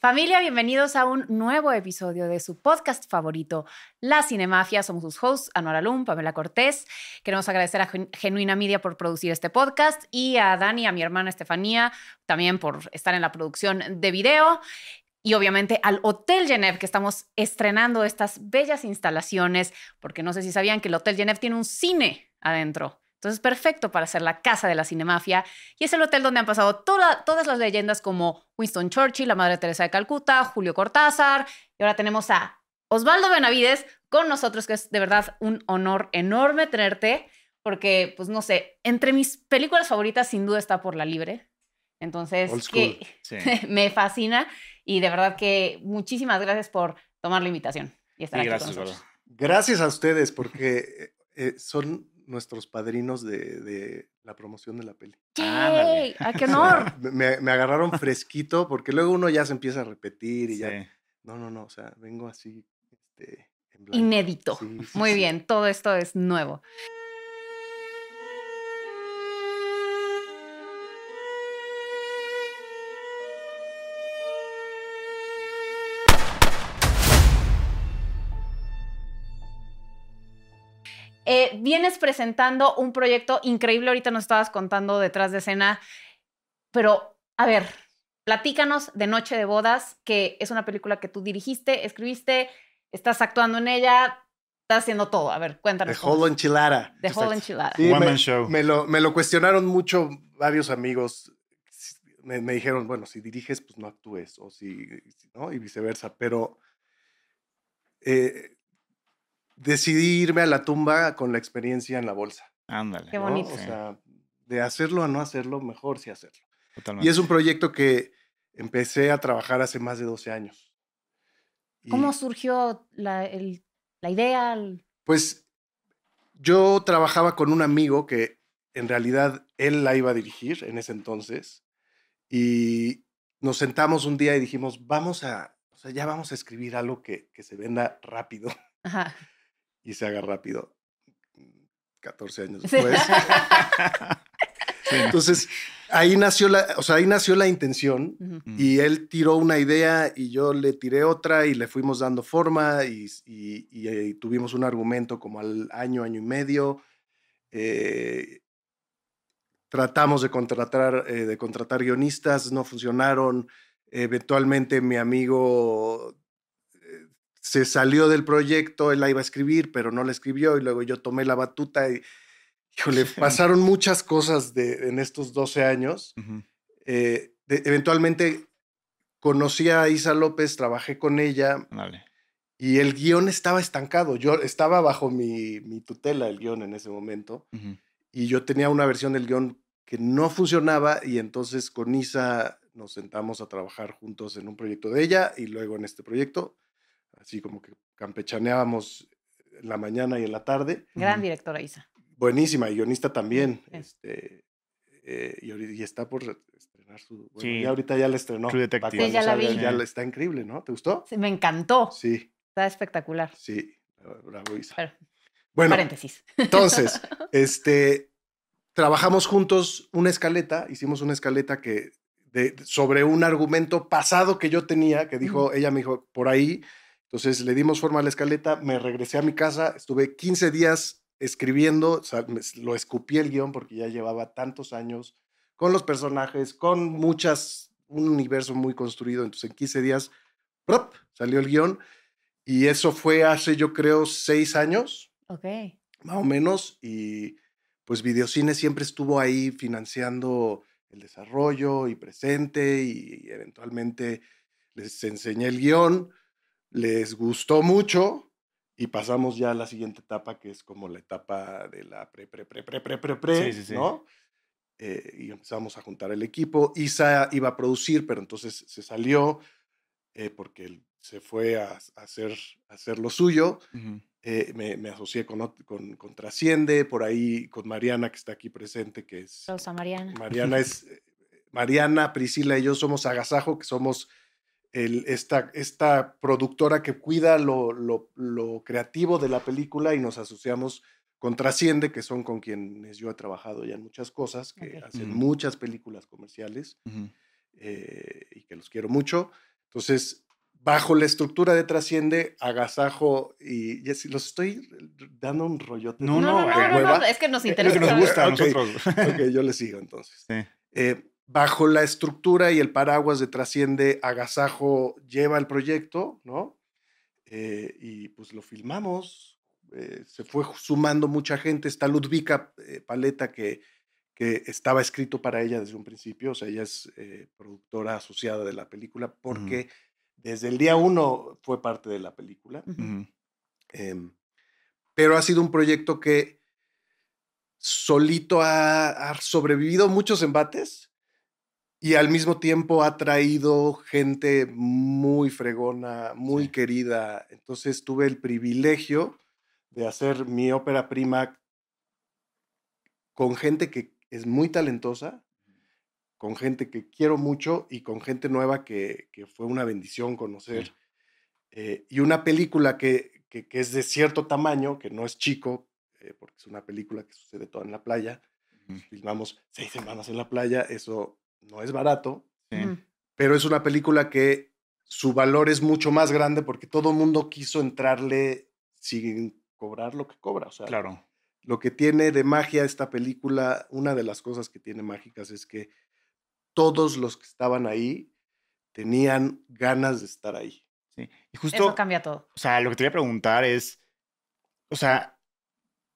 Familia, bienvenidos a un nuevo episodio de su podcast favorito, La Cinemafia. Somos sus hosts, Anuara Lum, Pamela Cortés. Queremos agradecer a Genuina Media por producir este podcast y a Dani, a mi hermana Estefanía, también por estar en la producción de video. Y obviamente al Hotel Genève, que estamos estrenando estas bellas instalaciones, porque no sé si sabían que el Hotel Genève tiene un cine adentro. Entonces, perfecto para ser la casa de la cinemafia. Y es el hotel donde han pasado todas las leyendas como Winston Churchill, la Madre Teresa de Calcuta, Julio Cortázar. Y ahora tenemos a Osvaldo Benavides con nosotros, que es de verdad un honor enorme tenerte, porque, pues no sé, entre mis películas favoritas sin duda está Por la Libre. Entonces, que me fascina y de verdad que muchísimas gracias por tomar la invitación y estar aquí gracias, con nosotros. Gracias a ustedes porque eh, son nuestros padrinos de, la promoción de la peli. ¡Yay! ¡Ah, qué honor! me, agarraron fresquito porque luego uno ya se empieza a repetir y ya. No, no, no, o sea, vengo así. Este, Inédito. Muy bien, todo esto es nuevo. Eh, vienes presentando un proyecto increíble, ahorita nos estabas contando detrás de escena, pero a ver, platícanos de Noche de Bodas, que es una película que tú dirigiste, escribiste, estás actuando en ella, estás haciendo todo. A ver, cuéntanos. De Holo Enchilada. De Holo Enchilada. Sí, me, Show. Me lo, me lo, cuestionaron mucho varios amigos. Me, me, dijeron, bueno, si diriges, pues no actúes, o si, ¿no? Y viceversa. Pero eh, decidí irme a la tumba con la experiencia en la bolsa. Ándale. Qué bonito. O sea, de hacerlo a no hacerlo, mejor sí hacerlo. Totalmente. Y es un proyecto que empecé a trabajar hace más de 12 años. ¿Cómo surgió la, la idea? Pues yo trabajaba con un amigo que en realidad él la iba a dirigir en ese entonces y nos sentamos un día y dijimos, vamos a, o sea, ya vamos a escribir algo que, que se venda rápido. Ajá y se haga rápido 14 años después. Entonces, ahí nació la, o sea, ahí nació la intención y él tiró una idea y yo le tiré otra y le fuimos dando forma y, y, tuvimos un argumento como al año, año y medio. Eh, tratamos de contratar, eh, de contratar guionistas, no funcionaron. Eventualmente mi amigo se salió del proyecto, él la iba a escribir, pero no la escribió y luego yo tomé la batuta y, híjole, pasaron muchas cosas de, en estos 12 años. Eh, eventualmente conocí a Isa López, trabajé con ella. Y el guion estaba estancado. Yo estaba bajo mi, tutela el guion en ese momento. Y yo tenía una versión del guion que no funcionaba y entonces con Isa nos sentamos a trabajar juntos en un proyecto de ella y luego en este proyecto así como que campechaneábamos en la mañana y en la tarde. Gran directora Isa. Buenísima, y guionista también. Este, eh, y, está por estrenar su... Bueno, sí. ahorita ya la estrenó. True Detective. Sí, ya la vi. Ya está increíble, ¿no? ¿Te gustó? Sí, me encantó. Sí. Está espectacular. Sí, bravo Isa. bueno, paréntesis. Entonces, este, trabajamos juntos una escaleta, hicimos una escaleta que de, sobre un argumento pasado que yo tenía, que dijo, ella me dijo, por ahí, entonces le dimos forma a la escaleta, me regresé a mi casa, estuve 15 días escribiendo, lo escupí el guion porque ya llevaba tantos años con los personajes, con muchas, un universo muy construido. Entonces en 15 días, ¡prop! salió el guion y eso fue hace yo creo seis años. Ok. Más o menos. Y pues Videocine siempre estuvo ahí financiando el desarrollo y presente y eventualmente les enseñé el guion les gustó mucho y pasamos ya a la siguiente etapa, que es como la etapa de la pre, pre, pre, pre, pre, pre, pre, sí, sí, ¿no? Eh, y empezamos a juntar el equipo. Isa iba a producir, pero entonces se salió eh, porque se fue a, hacer, hacer lo suyo. Eh, me, me, asocié con, con, con, Trasciende, por ahí con Mariana, que está aquí presente, que es... Rosa Mariana. Mariana es... Mariana, Priscila y yo somos Agasajo, que somos esta, esta, productora que cuida lo, lo, creativo de la película y nos asociamos con Trasciende, que son con quienes yo he trabajado ya en muchas cosas, que hacen muchas películas comerciales eh, y que los quiero mucho. Entonces, bajo la estructura de Trasciende, Agasajo y, y los estoy dando un rollote. No, no, no, es que nos interesa. Es que nos gusta a nosotros. ok, yo le sigo entonces. Eh, bajo la estructura y el paraguas de Trasciende, Agasajo lleva el proyecto, ¿no? Eh, y pues lo filmamos, eh, se fue sumando mucha gente, está Ludvika Paleta que, que estaba escrito para ella desde un principio, o sea, ella es productora asociada de la película porque desde el día uno fue parte de la película. Em, pero ha sido un proyecto que solito ha, sobrevivido muchos embates y al mismo tiempo ha traído gente muy fregona, muy querida. Entonces tuve el privilegio de hacer mi ópera prima con gente que es muy talentosa, con gente que quiero mucho y con gente nueva que, fue una bendición conocer. Eh, y una película que, que, es de cierto tamaño, que no es chico, eh, porque es una película que sucede toda en la playa. Filmamos seis semanas en la playa, eso no es barato, pero es una película que su valor es mucho más grande porque todo el mundo quiso entrarle sin cobrar lo que cobra. O sea, claro. lo que tiene de magia esta película, una de las cosas que tiene mágicas es que todos los que estaban ahí tenían ganas de estar ahí. Sí. Y justo. Eso cambia todo. O sea, lo que te voy a preguntar es. O sea,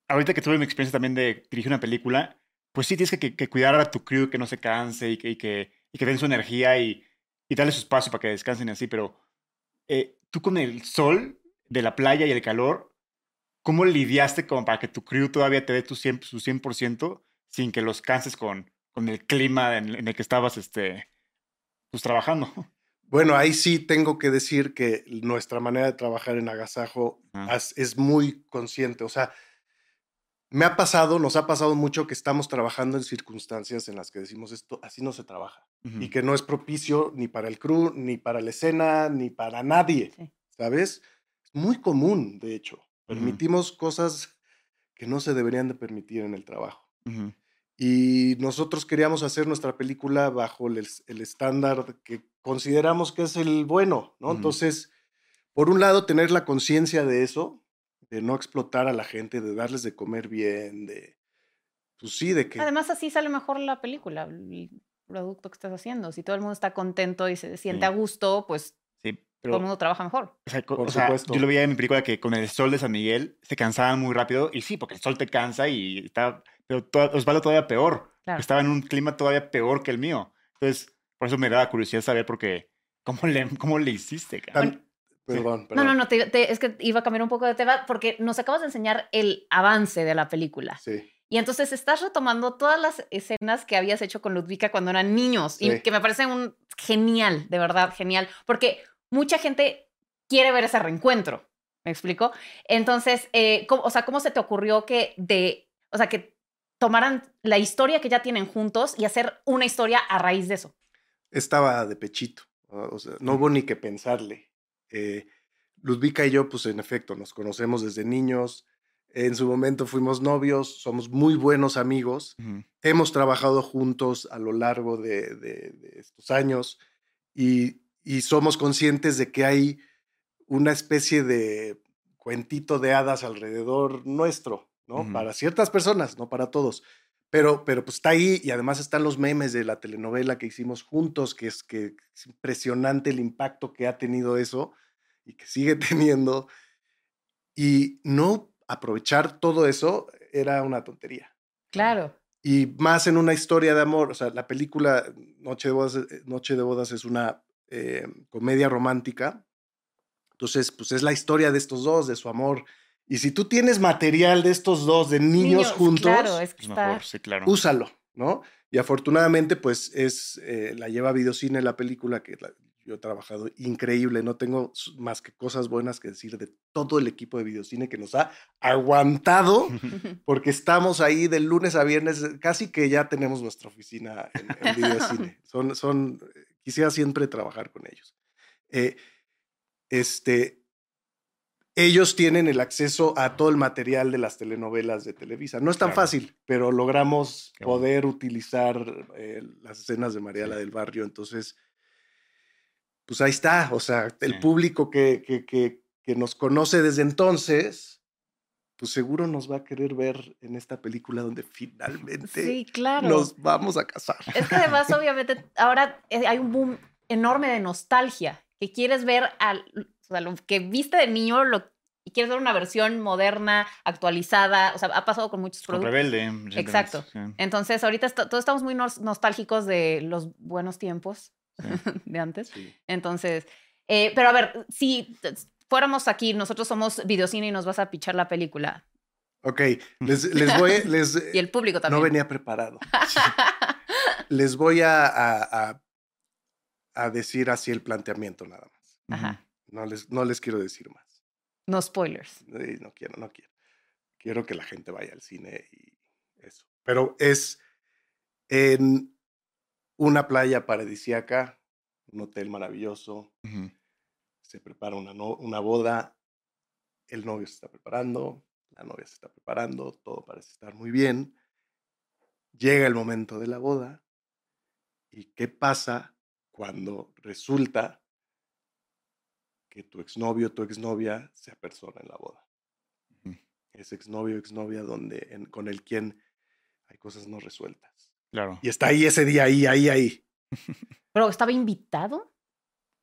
ahorita que tuve mi experiencia también de dirigir una película, pues sí tienes que, cuidar a tu crew que no se canse y que, y que, y que den su energía y, y darle su espacio para que descansen así, pero eh, tú con el sol de la playa y el calor, ¿cómo lidiaste como para que tu crew todavía te dé tu 100, su 100% sin que los canses con, con el clima en, el que estabas este, pues, trabajando. Bueno, ahí sí tengo que decir que nuestra manera de trabajar en Agasajo es muy consciente. O sea, me ha pasado, nos ha pasado mucho que estamos trabajando en circunstancias en las que decimos esto, así no se trabaja. Y que no es propicio ni para el crew, ni para la escena, ni para nadie. ¿Sabes? Es muy común, de hecho. Permitimos cosas que no se deberían de permitir en el trabajo. Y nosotros queríamos hacer nuestra película bajo el, estándar que consideramos que es el bueno, ¿no? Entonces, por un lado, tener la conciencia de eso, de no explotar a la gente, de darles de comer bien, de, pues sí, de que... Además, así sale mejor la película, el producto que estás haciendo. Si todo el mundo está contento y se siente a gusto, pues sí, todo el mundo trabaja mejor. O sea, por supuesto. yo lo veía en mi película que con el sol de San Miguel se cansaban muy rápido, y sí, porque el sol te cansa y está pero Osvaldo todavía peor. Estaba en un clima todavía peor que el mío. Entonces, por eso me da curiosidad saber porque cómo le, cómo le hiciste. Perdón, perdón, No, no, no, es que iba a cambiar un poco de tema porque nos acabas de enseñar el avance de la película. Sí. Y entonces estás retomando todas las escenas que habías hecho con Ludvika cuando eran niños y que me parece un genial, de verdad, genial, porque mucha gente quiere ver ese reencuentro. ¿Me explico? Entonces, eh, o sea, ¿cómo se te ocurrió que de, o sea, que tomaran la historia que ya tienen juntos y hacer una historia a raíz de eso. Estaba de pechito, o sea, no hubo ni que pensarle. Eh, Ludvika y yo, pues en efecto, nos conocemos desde niños. En su momento fuimos novios, somos muy buenos amigos. Hemos trabajado juntos a lo largo de, estos años y, y, somos conscientes de que hay una especie de cuentito de hadas alrededor nuestro. ¿no? Para ciertas personas, no para todos. Pero, pero pues está ahí y además están los memes de la telenovela que hicimos juntos, que es, que es impresionante el impacto que ha tenido eso y que sigue teniendo. Y no aprovechar todo eso era una tontería. Claro. Y más en una historia de amor, o sea, la película Noche de Bodas, eh, Noche de Bodas es una eh, comedia romántica. Entonces, pues es la historia de estos dos, de su amor y si tú tienes material de estos dos, de niños, juntos, úsalo, ¿no? Y afortunadamente, pues es, eh, la lleva Videocine la película que yo he trabajado increíble. No tengo más que cosas buenas que decir de todo el equipo de Videocine que nos ha aguantado, porque estamos ahí de lunes a viernes, casi que ya tenemos nuestra oficina en, Videocine. Son, son, quisiera siempre trabajar con ellos. Eh, este, ellos tienen el acceso a todo el material de las telenovelas de Televisa. No es tan fácil, pero logramos poder utilizar eh, las escenas de Mariela del Barrio. Entonces, pues ahí está. O sea, el Sí. público que, que, que, que nos conoce desde entonces, pues seguro nos va a querer ver en esta película donde finalmente Sí, claro. nos vamos a casar. Es que además, obviamente, ahora eh, hay un boom enorme de nostalgia, que quieres ver al, o sea, lo que viste de niño lo, y quieres ver una versión moderna, actualizada. O sea, ha pasado con muchos Con productos. Rebelde. Exacto. sí. Entonces, ahorita todos estamos muy nos- nostálgicos de los buenos tiempos Sí. de antes. Sí. Entonces, eh, pero a ver, si fuéramos aquí, nosotros somos videocine y nos vas a pichar la película. Ok, les, les voy, les, Y el público también. no venía preparado. Les voy a, a, a- decir así el planteamiento nada más. Ajá. No les, no les quiero decir más. No spoilers. No quiero, no quiero. Quiero que la gente vaya al cine y eso. Pero es en una playa paradisiaca, un hotel maravilloso, se prepara una, no- una boda, el novio se está preparando, la novia se está preparando, todo parece estar muy bien. Llega el momento de la boda y ¿qué pasa cuando resulta que tu exnovio o tu exnovia se apersona en la boda? Ujú. Ese exnovio o exnovia donde, en- con el quien hay cosas no resueltas. Claro. Y está ahí ese día, ahí, ahí, ahí. ¿Pero estaba invitado?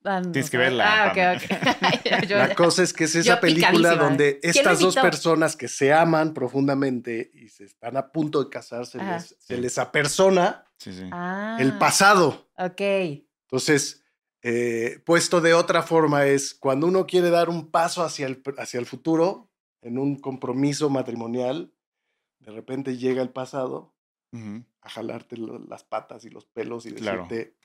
Ah, no Tienes que verla, Ah, ok, ok. Yo- La cosa es que es esa película ¿eh? donde ¿Quién lo estas dos personas que se aman profundamente y se están a punto de casarse, les- se les apersona Sí, sí. Ah, el pasado. Ok. Entonces, eh, puesto de otra forma, es cuando uno quiere dar un paso hacia el, pr- hacia el futuro, en un compromiso matrimonial, de repente llega el pasado Ujú. A jalarte lo- las patas y los pelos y Claro. decirte,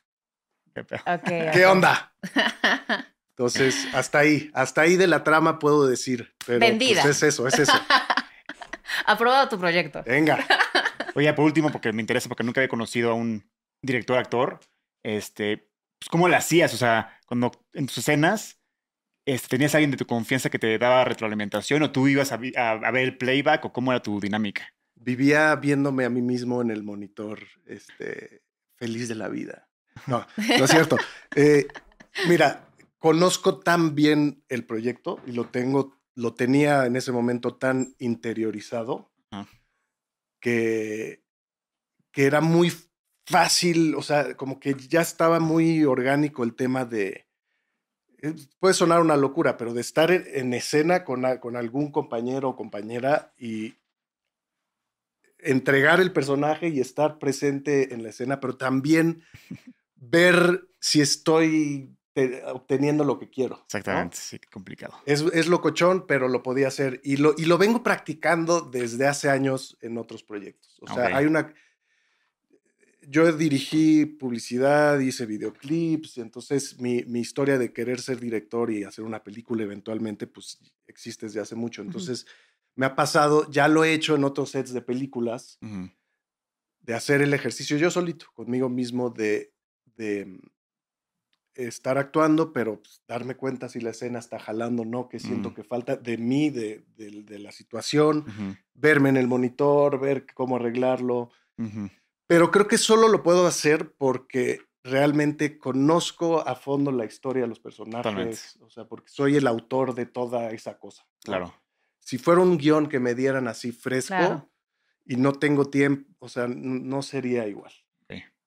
Qué pedo. Ok. ¿qué ok. onda? Entonces, hasta ahí, hasta ahí de la trama puedo decir. Pero pues, Vendida. es eso, es eso. Aprobado tu proyecto. Venga. Oye, por último, porque me interesa, porque nunca había conocido a un director actor, este, pues, ¿cómo lo hacías? O sea, cuando en tus escenas este, tenías a alguien de tu confianza que te daba retroalimentación o tú ibas a- a ver el playback o cómo era tu dinámica. Vivía viéndome a mí mismo en el monitor, este, feliz de la vida. No, no es cierto. Eh, mira, conozco tan bien el proyecto y lo tengo, lo tenía en ese momento tan interiorizado Ah. que, que era muy fácil, o sea, como que ya estaba muy orgánico el tema de, eh, puede sonar una locura, pero de estar en, en escena con, con algún compañero o compañera y entregar el personaje y estar presente en la escena, pero también ver si estoy te- obteniendo lo que quiero. ¿no? Exactamente, sí, qué complicado. Es, es locochón, pero lo podía hacer. Y lo, y lo vengo practicando desde hace años en otros proyectos. O sea, hay una... Yo dirigí publicidad, hice videoclips, entonces mi, mi historia de querer ser director y hacer una película eventualmente, pues existe desde hace mucho. Entonces, me ha pasado, ya lo he hecho en otros sets de películas, Ujú. de hacer el ejercicio yo solito, conmigo mismo, de, de mm, estar actuando, pero pues, darme cuenta si la escena está jalando o no, que siento Mm. que falta de mí, de, de- de la situación, Ujú. verme en el monitor, ver cómo arreglarlo. Pero creo que solo lo puedo hacer porque realmente conozco a fondo la historia de los personajes, o sea, porque soy el autor de toda esa cosa. Claro. Si fuera un guion que me dieran así fresco Claro. y no tengo tiempo, o sea, no sería igual.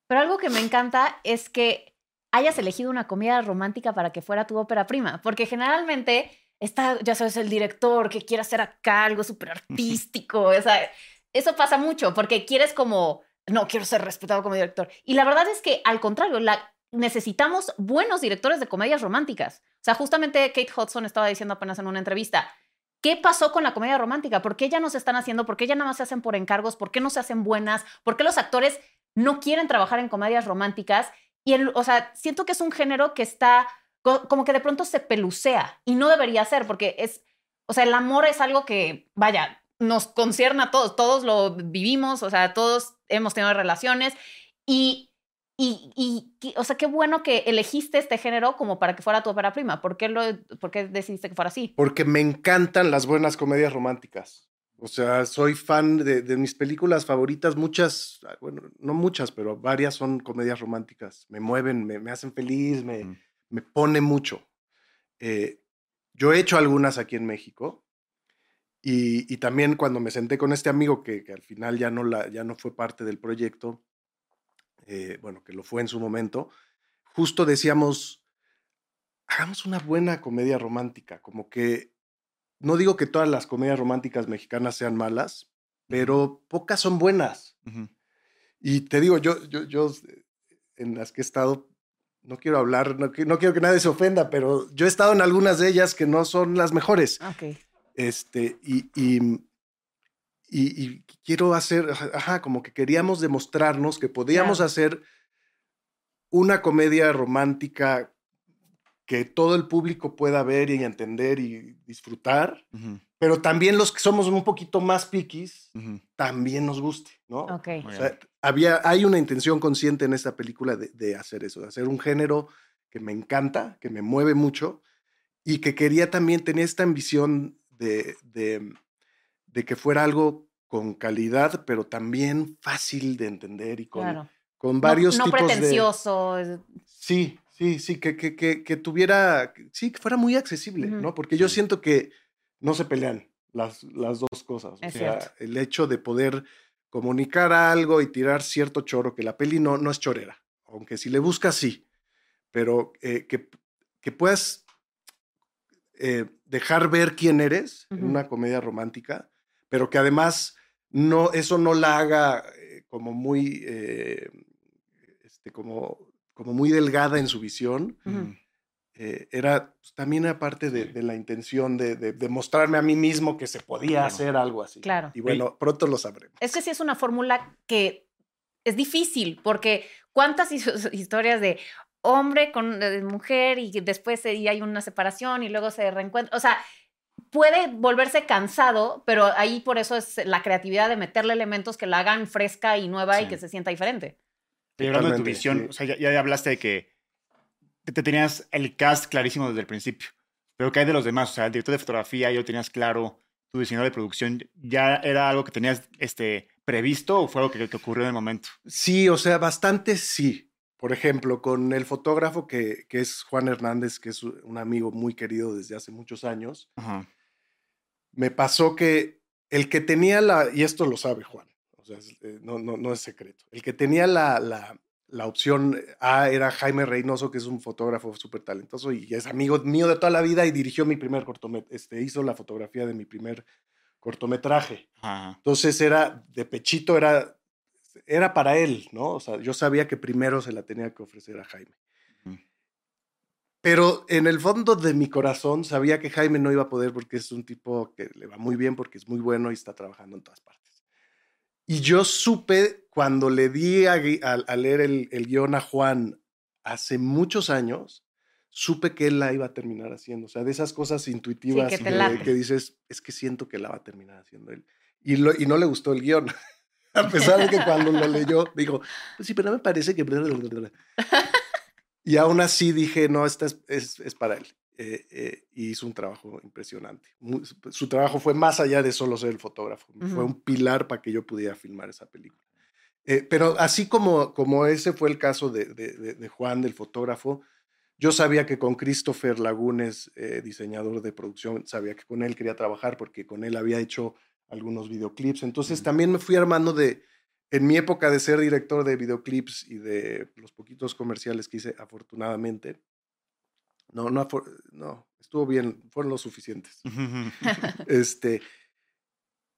Pero algo que me encanta es que hayas elegido una comedia romántica para que fuera tu ópera prima, porque generalmente está, ya sabes, el director que quiere hacer acá algo súper artístico, o sea, eso pasa mucho, porque quieres como, no, quiero ser respetado como director. Y la verdad es que al contrario, la, necesitamos buenos directores de comedias románticas. O sea, justamente Kate Hudson estaba diciendo apenas en una entrevista, ¿qué pasó con la comedia romántica? ¿Por qué ya no se están haciendo? ¿Por qué ya nada más se hacen por encargos? ¿Por qué no se hacen buenas? ¿Por qué los actores no quieren trabajar en comedias románticas? Y, el, o sea, siento que es un género que está co- como que de pronto se pelucea y no debería ser porque es, o sea, el amor es algo que, vaya, nos concierne a todos, todos lo vivimos, o sea, todos hemos tenido relaciones y, y, y o sea, qué bueno que elegiste este género como para que fuera tu ópera prima. ¿Por qué, lo, por qué decidiste que fuera así? Porque me encantan las buenas comedias románticas. O sea, soy fan de, de mis películas favoritas. Muchas, ah, bueno, no muchas, pero varias son comedias románticas. Me mueven, me, me hacen feliz, me, Mm. me pone mucho. Eh, yo he hecho algunas aquí en México y, también cuando me senté con este amigo que, al final ya no, la, ya no fue parte del proyecto, eh, bueno, que lo fue en su momento, justo decíamos, hagamos una buena comedia romántica, como que, no digo que todas las comedias románticas mexicanas sean malas, pero pocas son buenas. Y te digo, yo, yo, yo, en las que he estado, no quiero hablar, no, quiero que nadie se ofenda, pero yo he estado en algunas de ellas que no son las mejores. Ok. Este, y, y, y, quiero hacer, ajá, como que queríamos demostrarnos que podíamos hacer una comedia romántica que todo el público pueda ver y entender y disfrutar, pero también los que somos un poquito más piquis, también nos guste, ¿no? Ok. O sea, había, hay una intención consciente en esta película de, hacer eso, de hacer un género que me encanta, que me mueve mucho y que quería también tener esta ambición de, de, que fuera algo con calidad, pero también fácil de entender y con, con varios no, no tipos pretencioso. Sí, Sí, sí, que, que, que, tuviera, sí, que fuera muy accesible, ¿no? Porque yo siento que no se pelean las, las dos cosas. o sea, el hecho de poder comunicar algo y tirar cierto choro, que la peli no, no es chorera, aunque si le buscas, sí, pero eh, que, que puedas eh, dejar ver quién eres en una comedia romántica, pero que además no, eso no la haga eh, como muy, este, como como muy delgada en su visión. Eh, era pues, también aparte de, de, la intención de, de, mostrarme a mí mismo que se podía hacer algo así. Claro. Y bueno, pronto lo sabremos. Es que sí es una fórmula que es difícil, porque cuántas historias de hombre con mujer y después y hay una separación y luego se reencuentra. O sea, puede volverse cansado, pero ahí por eso es la creatividad de meterle elementos que la hagan fresca y nueva y que se sienta diferente. Y hablando de tu visión, o sea, ya, hablaste de que te tenías el cast clarísimo desde el principio. Pero ¿qué hay de los demás? O sea, el director de fotografía, yo tenías claro, tu diseñador de producción, ¿ya era algo que tenías este, previsto o fue algo que, ocurrió en el momento? Sí, o sea, bastante sí. Por ejemplo, con el fotógrafo que, que es Juan Hernández, que es un amigo muy querido desde hace muchos años, me pasó que el que tenía la, y esto lo sabe Juan, eh, no, no, no, es secreto. El que tenía la, la, la, opción A era Jaime Reynoso, que es un fotógrafo súper talentoso y es amigo mío de toda la vida y dirigió mi primer cortometraje, este, hizo la fotografía de mi primer cortometraje. Entonces era, de pechito era, era para él, ¿no? O sea, yo sabía que primero se la tenía que ofrecer a Jaime. Pero en el fondo de mi corazón sabía que Jaime no iba a poder porque es un tipo que le va muy bien, porque es muy bueno y está trabajando en todas partes. Y yo supe cuando le di a, leer el, el, guion a Juan hace muchos años, supe que él la iba a terminar haciendo. O sea, de esas cosas intuitivas que, dices, es que siento que la va a terminar haciendo él. Y, lo, y no le gustó el guion. a pesar de que cuando lo leyó, dijo, pues sí, pero no me parece que... y aún así dije, no, esta es, es, es para él. Eh, eh, y hizo un trabajo impresionante. su trabajo fue más allá de solo ser el fotógrafo, fue un pilar para que yo pudiera filmar esa película. Eh, pero así como, como ese fue el caso de, de, Juan, del fotógrafo, yo sabía que con Christopher Lagunes, diseñador de producción, sabía que con él quería trabajar porque con él había hecho algunos videoclips. Entonces también me fui armando de, en mi época de ser director de videoclips y de los poquitos comerciales que hice, afortunadamente, no, no, no, estuvo bien, fueron los suficientes. este,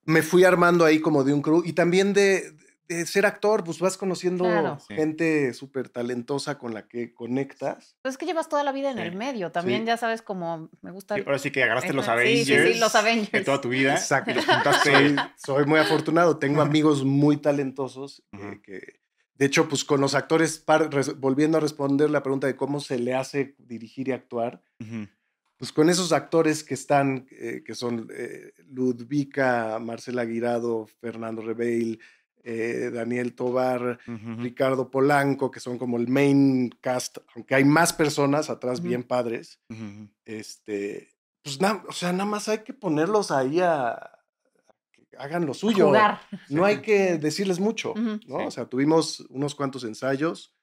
me fui armando ahí como de un crew y también de, de ser actor, pues vas conociendo gente súper talentosa con la que conectas. Pues es que llevas toda la vida en el medio, también ya sabes cómo me gusta. ahora sí que agarraste los Avengers. Sí, los Avengers. De toda tu vida. Exacto. soy, soy, muy afortunado, tengo amigos muy talentosos que de hecho, pues con los actores, volviendo a responder la pregunta de cómo se le hace dirigir y actuar, pues con esos actores que están, eh, que son eh, Ludvika, Marcela Aguirado, Fernando Rebeil, eh, Daniel Tobar, Ricardo Polanco, que son como el main cast, aunque hay más personas atrás bien padres, este, pues nada, o sea, nada más hay que ponerlos ahí a, hagan lo suyo. No hay que decirles mucho, ¿no? O sea, tuvimos unos cuantos ensayos,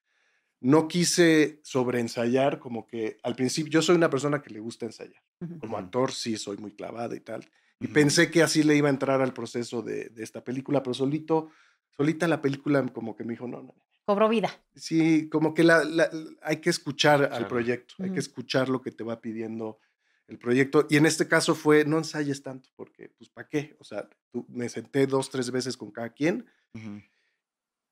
no quise sobreensayar, como que al principio, yo soy una persona que le gusta ensayar. Como actor sí soy muy clavado y tal. Y pensé que así le iba a entrar al proceso de, de esta película, pero solito, solita la película como que me dijo, no, no. Cobró vida. Sí, como que la, la- hay que escuchar al Escucharlo. proyecto, hay que escuchar lo que te va pidiendo el proyecto. Y en este caso fue, no ensayes tanto, porque, pues, ¿para qué? O sea, tú- me senté dos, tres veces con cada quien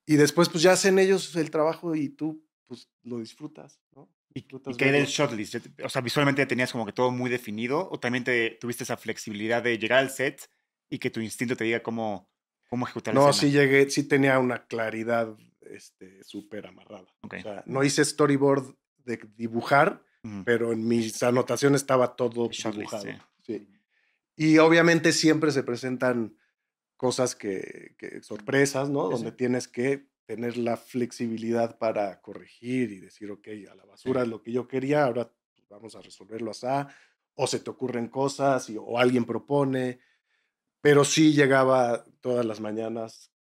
y después, pues, ya hacen ellos el trabajo y tú, pues, lo disfrutas, ¿no? ¿Y, Disfrutas y qué del verlo. shotlist? ¿Ya te- O sea, visualmente ya tenías como que todo muy definido o también te tuviste esa flexibilidad de llegar al set y que tu instinto te diga cómo, cómo ejecutar la No, escena? sí llegué, sí tenía una claridad este, súper amarrada. O sea, no hice storyboard de dibujar, pero en mis anotaciones estaba todo dibujado. sí. sí. Y obviamente siempre se presentan cosas que, que- sorpresas, ¿no? Sí, Donde tienes que tener la flexibilidad para corregir y decir, ok, a la basura es lo que yo quería, ahora pues, vamos a resolverlo así, o se te ocurren cosas, y- o alguien propone, pero sí llegaba todas las mañanas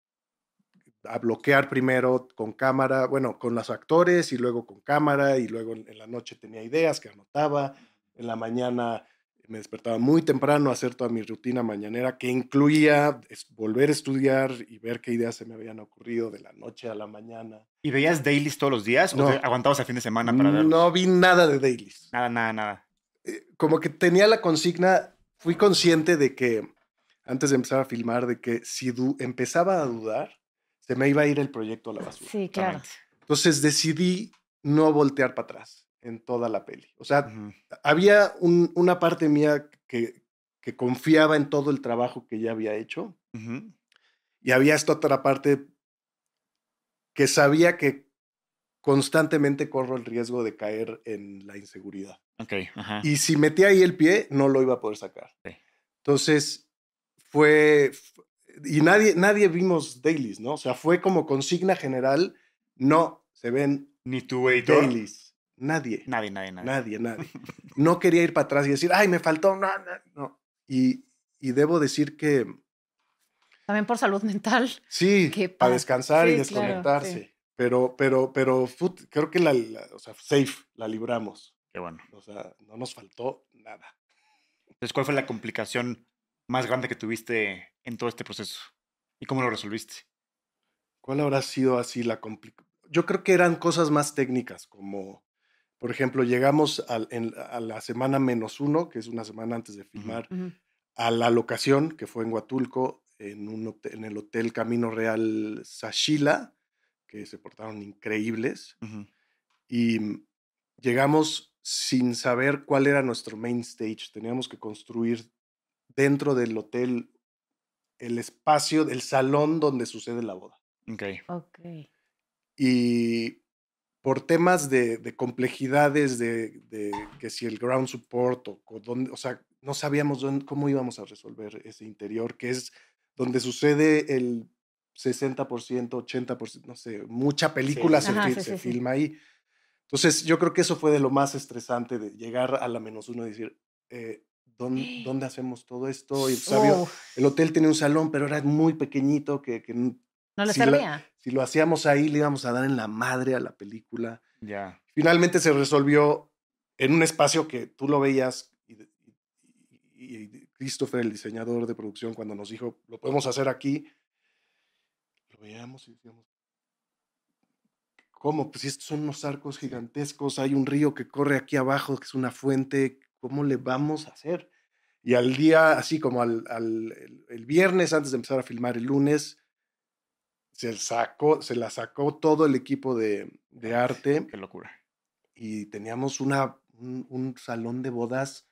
a bloquear primero con cámara, bueno, con los actores y luego con cámara y luego en la noche tenía ideas que anotaba, en la mañana me despertaba muy temprano a hacer toda mi rutina mañanera que incluía volver a estudiar y ver qué ideas se me habían ocurrido de la noche a la mañana. ¿Y veías dailies todos los días No. o te aguantabas a fin de semana para verlos? No vi nada de dailies. Nada, nada, nada. Eh, Como que tenía la consigna, fui consciente de que antes de empezar a filmar, de que si empezaba a dudar, se me iba a ir el proyecto a la basura. Sí, claro. Entonces decidí no voltear para atrás en toda la peli. O sea, Ujú. había un- una parte mía que, que confiaba en todo el trabajo que ya había hecho Ujú. y había esta otra parte que sabía que constantemente corro el riesgo de caer en la inseguridad. Ok, ajá. Y si metía ahí el pie, no lo iba a poder sacar. Sí. Entonces, fue... Y nadie, nadie vimos dailies, ¿no? O sea, fue como consigna general, no se ven Ni tu editor. dailies. Nadie. Nadie, nadie, nadie. Nadie, nadie. No quería ir para atrás y decir, ay, me faltó, no, no, no. Y, y debo decir que También por salud mental. sí, para descansar y claro, desconectarse. sí. Pero, pero, pero, creo que la, la- o sea, safe, la libramos. Qué bueno. O sea, no nos faltó nada. Entonces, ¿cuál fue la complicación más grande que tuviste en todo este proceso? ¿Y cómo lo resolviste? ¿Cuál habrá sido así la complicación? Yo creo que eran cosas más técnicas, como, por ejemplo, llegamos al- en- a la semana menos uno, que es una semana antes de filmar, a la locación, que fue en Huatulco, en, un hotel- en el Hotel Camino Real Sashila, que se portaron increíbles. Y llegamos sin saber cuál era nuestro main stage. Teníamos que construir dentro del hotel el espacio, el salón donde sucede la boda. Ok. Ok. Y por temas de, de complejidades, de, de que si el ground support o, o dónde, o sea, no sabíamos dónde- cómo íbamos a resolver ese interior, que es donde sucede el 60%, 80%, no sé, mucha película sí, se. Ajá, sí, se sí, sí. filma ahí. Entonces, yo creo que eso fue de lo más estresante, de llegar a la menos uno y decir, eh, ¿dónde, dónde hacemos todo esto? Y, pues, había- el hotel tenía un salón, pero era muy pequeñito, que, que no le la- servía. si lo hacíamos ahí, le íbamos a dar en la madre a la película. Ya. Finalmente se resolvió en un espacio que tú lo veías y- y Christopher, el diseñador de producción, cuando nos dijo, lo podemos hacer aquí, lo veíamos y decíamos, ¿cómo? Pues si estos son unos arcos gigantescos, hay un río que corre aquí abajo, que es una fuente, ¿cómo le vamos a hacer? Y al día, así como al, al- el, viernes, antes de empezar a filmar el lunes, se, sacó, se la sacó todo el equipo de, de arte Qué locura. y teníamos una, un, un salón de bodas,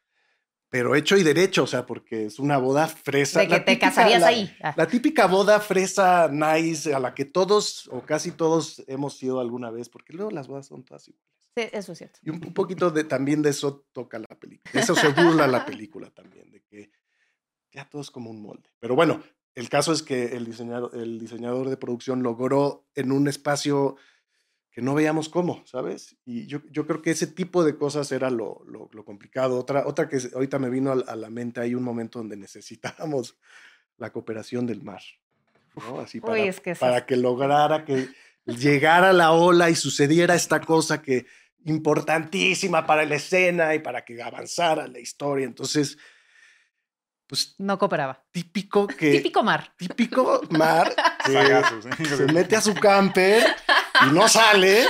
pero hecho y derecho, o sea, porque es una boda fresa. De que la te típica- casarías la- ahí. Ah. La típica boda fresa, nice, a la que todos o casi todos hemos ido alguna vez, porque luego las bodas son todas iguales. Sí, eso es cierto. Y un, un poquito de, también de eso toca la película. De eso se burla la película también, de que ya todo es como un molde. Pero bueno, el caso es que el diseñador, el diseñador de producción logró en un espacio que no veíamos cómo, ¿sabes? Y yo, yo creo que ese tipo de cosas era lo, lo- lo complicado. Otra, otra que ahorita me vino a, a la mente, hay un momento donde necesitábamos la cooperación del mar. ¿no? Así Uy, para, es que para es- que lograra que llegara la ola y sucediera esta cosa que importantísima para la escena y para que avanzara la historia. Entonces, pues No cooperaba. típico que Típico mar. típico Mar que Sagazos, ¿eh? se mete a su camper y no sale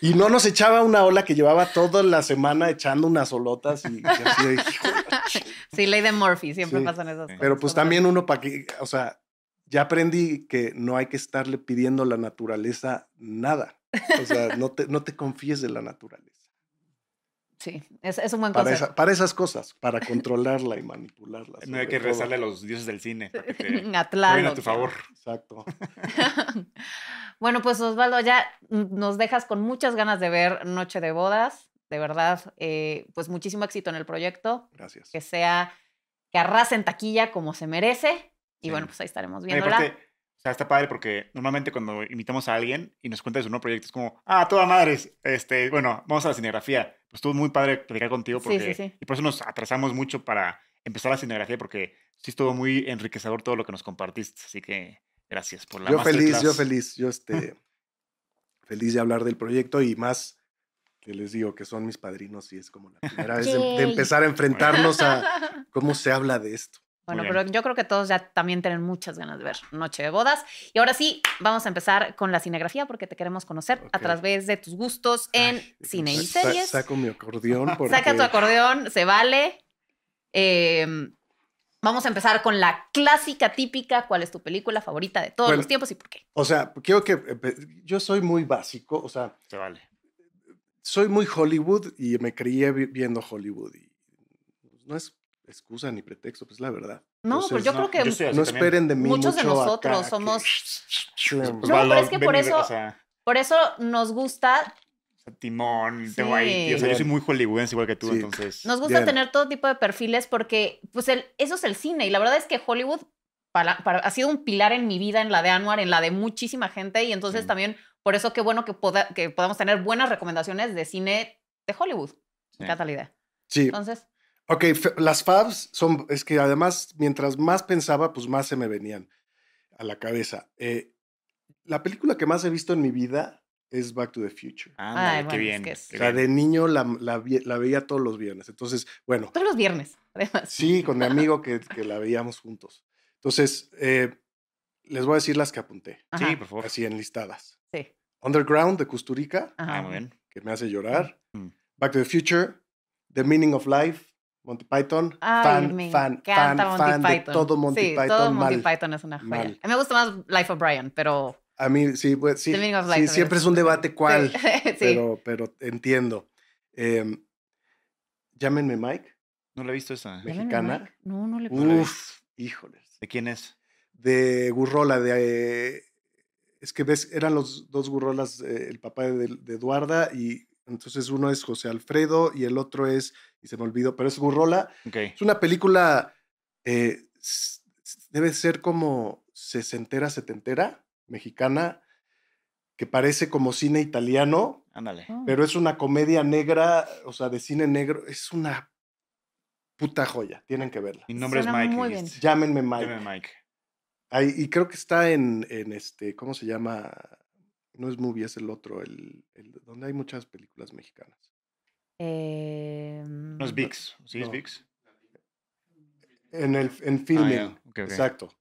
y no nos echaba una ola que llevaba toda la semana echando unas olotas y, y así. Sí, ley de Murphy, siempre Sí. pasan esas Sí. cosas. Pero pues también uno para que, o sea, ya aprendí que no hay que estarle pidiendo a la naturaleza nada. O sea, no te, no te confíes de la naturaleza. Sí, es, es un buen Para, consejo. esa- para esas cosas, para controlarla y manipularla. No hay que todo. rezarle a los dioses del cine. para que te jueguen Atlán. a tu favor. Exacto. bueno, pues Osvaldo, ya nos dejas con muchas ganas de ver Noche de Bodas. De verdad, eh, pues muchísimo éxito en el proyecto. Gracias. Que sea, que arrase en taquilla como se merece. Y Sí. bueno, pues ahí estaremos viéndola. aparte, o sea, está padre porque normalmente cuando invitamos a alguien y nos cuenta de su nuevo proyecto es como, ah, toda madres, este, bueno, vamos a la cinegrafía. Pues estuvo muy padre platicar contigo Sí, porque, sí, sí. y por eso nos atrasamos mucho para empezar la cinegrafía porque sí estuvo muy enriquecedor todo lo que nos compartiste. Así que gracias por la Yo feliz, yo feliz, yo este, feliz de hablar del proyecto y más que les digo que son mis padrinos y es como la primera vez de, de empezar a enfrentarnos a cómo se habla de esto. Bueno, pero yo creo que todos ya también tienen muchas ganas de ver Noche de Bodas. Y ahora sí, vamos a empezar con la cinegrafía porque te queremos conocer a través de tus gustos en Ay, cine y sa- series. Saco mi acordeón porque Saca tu acordeón, se vale. Em, vamos a empezar con la clásica típica. ¿Cuál es tu película favorita de todos Bueno. los tiempos y por qué? O sea, quiero que yo soy muy básico, o sea, Se vale. soy muy Hollywood y me crié vi- viendo Hollywood y no es excusa ni pretexto, pues la verdad. No, pero yo no, creo que yo No esperen de mí muchos de mucho nosotros acá que- somos. Slim. No, Osvaldo, pero es que por eso- o sea, Por eso nos gusta, Timón, Sí. Haití, O sea, yo soy muy hollywoodense igual que tú, Sí. entonces. nos gusta Bien. tener todo tipo de perfiles porque pues el, eso es el cine. Y la verdad es que Hollywood para, para- ha sido un pilar en mi vida, en la de Anwar, en la de muchísima gente. Y entonces Sí. también, por eso qué bueno que, poda- que podamos tener buenas recomendaciones de cine de Hollywood. Sí. Me encanta la idea. Sí, Entonces, ok, las Fabs son, es que además, mientras más pensaba, pues más se me venían a la cabeza. Eh, la película que más he visto en mi vida es Back to the Future. Ándale, Ay, qué bueno, es bien. que es- O sea, de niño la, la la veía todos los viernes. Entonces, bueno, todos los viernes, además. sí, con mi amigo que, que la veíamos juntos. Entonces, eh, les voy a decir las que apunté, Ajá, Sí, por favor. así enlistadas. sí. Underground de Custurica, Ajá. Ah, muy bien. que me hace llorar. Mm. Back to the Future, The Meaning of Life, Monty Python. Ay, fan, me fan, fan, encanta Monty fan de Python. todo Monty sí, Python. todo Monty mal. Python es una joya. mal. A mí me gusta más Life of Brian, pero A mí, sí, pues, sí, sí, siempre es un debate cuál, Sí, pero, pero entiendo. Em, llámenme Mike, No la he visto esa. Mexicana. Mike. No, no le he uf, híjoles. ¿De quién es? De Gurrola, de... eh, es que ves, eran los dos Gurrolas, eh, el papá de, de Eduarda, y entonces uno es José Alfredo y el otro es, y se me olvidó, pero es Gurrola. Ok. Es una película, eh, debe ser como sesentera, setentera, mexicana, que parece como cine italiano, Ándale. Oh. pero es una comedia negra, o sea, de cine negro. Es una puta joya, tienen que verla. Mi nombre Suena es Mike. Llámenme Mike. Llámeme Mike. Ahí- y creo que está en, en este, ¿cómo se llama? No es movie, es el otro, el, el- donde hay muchas películas mexicanas. Eh, No es VIX. ¿Sí es. VIX? En el en Ah, filming. ok. Exacto.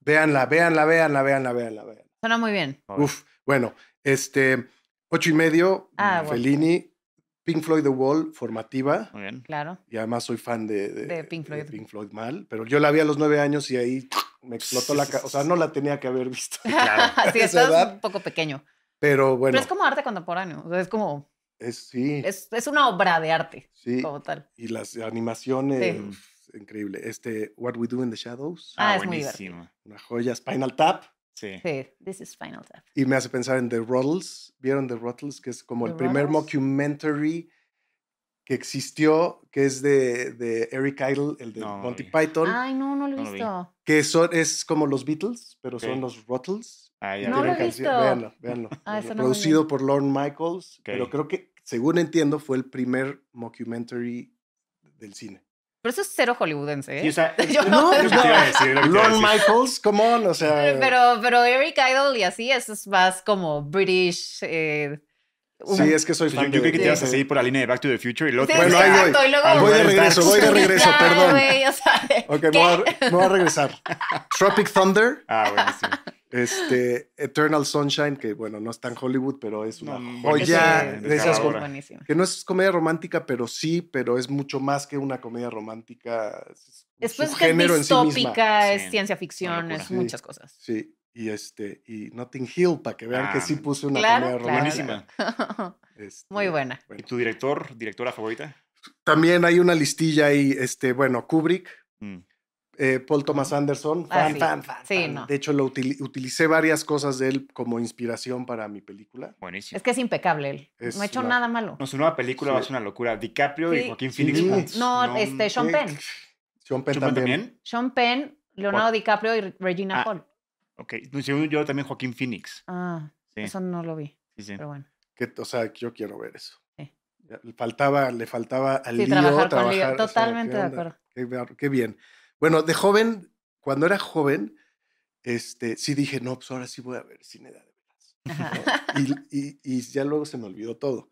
Véanla, véanla, véanla, véanla, véanla, véanla. Suena muy bien. Uf, bueno, este, ocho y medio, Ah, bueno. Fellini, Pink Floyd The Wall, formativa. Muy bien. Claro. Y además soy fan de, de, De Pink Floyd. mal, pero yo la vi a los nueve años y ahí me explotó la cabeza. O sea, no la tenía que haber visto. Claro. sí, estás un poco pequeño. Pero bueno, Pero es como arte contemporáneo. o sea, es como. Es, sí, Es, es una obra de arte, sí. como tal. Y las animaciones, Sí. increíble. Este, What We Do in the Shadows, Ah, Ah, es muy buenísimo. una joya. Spinal Tap. Sí. Sí, this is Final Tap. Y me hace pensar en The Ruttles. ¿Vieron The Ruttles? Que es como el ¿The primer mockumentary que existió, que es de, de Eric Idle, el de No, Monty vi. Python, Ay, no, no lo he No lo visto. que son, es como los Beatles, pero son Ok. los Ruttles. Ah, ya. No lo he visto. Véanlo, véanlo. Ah, véanlo. Producido por Lorne Michaels, pero Ok. creo que, según entiendo, fue el primer mockumentary del cine. Pero eso es cero hollywoodense, ¿eh? Sí, o sea, Yo- no, iba a Lorne decir. Michaels, come on, o sea. Pero, pero Eric Idle y así, eso es más como British. eh, un- sí, es que soy fan yo, yo creí que te Sí. ibas a seguir por la línea de Back to the Future y luego Sí, Bueno, sí, ahí voy. luego- Ah, Voy de Bueno, regreso, voy de regreso, perdón. güey, o sea, Ok, ¿qué? me voy, a, me voy a regresar. Tropic Thunder, Ah, buenísimo. Este, Eternal Sunshine, que bueno, no está en Hollywood, pero es una No, joya de esas que no es comedia romántica, pero sí, pero es mucho más que una comedia romántica. Es Después que es género en sí misma. distópica, es Sí, ciencia ficción, es Sí. muchas cosas. Sí, y este, y Notting Hill, para que vean que sí puse una claro, comedia claro. romántica. Buenísima. Este, Muy buena. ¿Y tu director, directora favorita? También hay una listilla ahí, este, bueno, Kubrick, Mm. Eh, Paul Thomas Anderson, Ah, fan, sí. fan, fan, Sí, fan. no. De hecho, lo utili- utilicé varias cosas de él como inspiración para mi película. Buenísimo. Es que es impecable él. Es no ha hecho la- nada malo. No, su nueva película Sí. va a ser una locura. DiCaprio y. Joaquín Sí. Phoenix. Sí. juntos. No, este, Sean ¿Qué? Penn. Sean Penn ¿Sean Penn también. también? Sean Penn, Leonardo DiCaprio y Regina Ah. Hall. Ok. No, según yo también Joaquín Phoenix. Ah, Sí. eso no lo vi, Sí, sí. pero bueno. Que, o sea, yo quiero ver eso. Faltaba, le faltaba al Sí, lío trabajar con trabajar, Leo. o sea, Totalmente ¿qué de acuerdo. Qué, qué bien. Bueno, de joven, cuando era joven, este, sí dije, no, pues ahora sí voy a ver cine de veras. Y, y- y ya luego se me olvidó todo.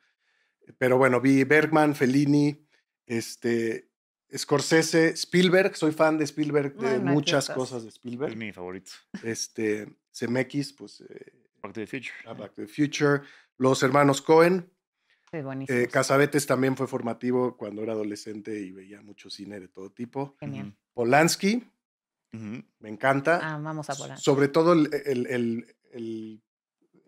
Pero bueno, vi Bergman, Fellini, este, Scorsese, Spielberg, soy fan de Spielberg, de muchas cosas de Es Spielberg. mi favorito. Este, Zemeckis, pues, eh, Back to the Future. A Back to the Future, los hermanos Cohen, eh, Casabetes también fue formativo cuando era adolescente y veía mucho cine de todo tipo. Genial. Polanski, me encanta. Ah, vamos a volar. Sobre todo el, el, el, el-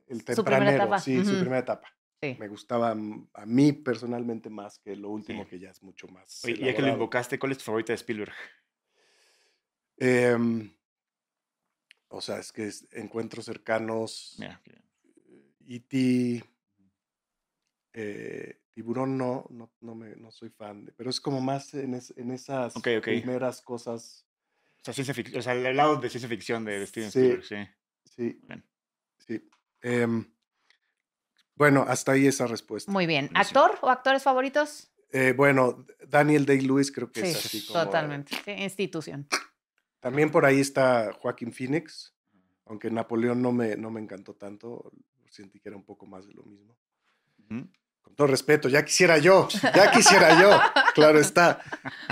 el Su primera tempranero, etapa. sí, su primera etapa. Sí. Me gustaba a mí personalmente más que lo último Sí. que ya es mucho más. Oye, ya que lo invocaste, ¿cuál es tu favorita de Spielberg? Em, o sea, es que es encuentros cercanos, Mira, E.T., eh, Tiburón no, no, no, me, no soy fan, de, pero es como más en, es- en esas primeras cosas. O sea, ciencia ficción, o sea, el lado de ciencia ficción de, Steven Sí. Spielberg, sí. Sí, Bien. sí. Em, bueno, hasta ahí esa respuesta. Muy bien. ¿Actor o actores favoritos? Eh, bueno, Daniel Day-Lewis creo que Sí, es así como... totalmente. Sí, institución. También por ahí está Joaquín Phoenix, aunque Napoleón no me, no me encantó tanto, sentí que era un poco más de lo mismo. Ujú. Con todo respeto, ya quisiera yo, ya quisiera yo, claro está.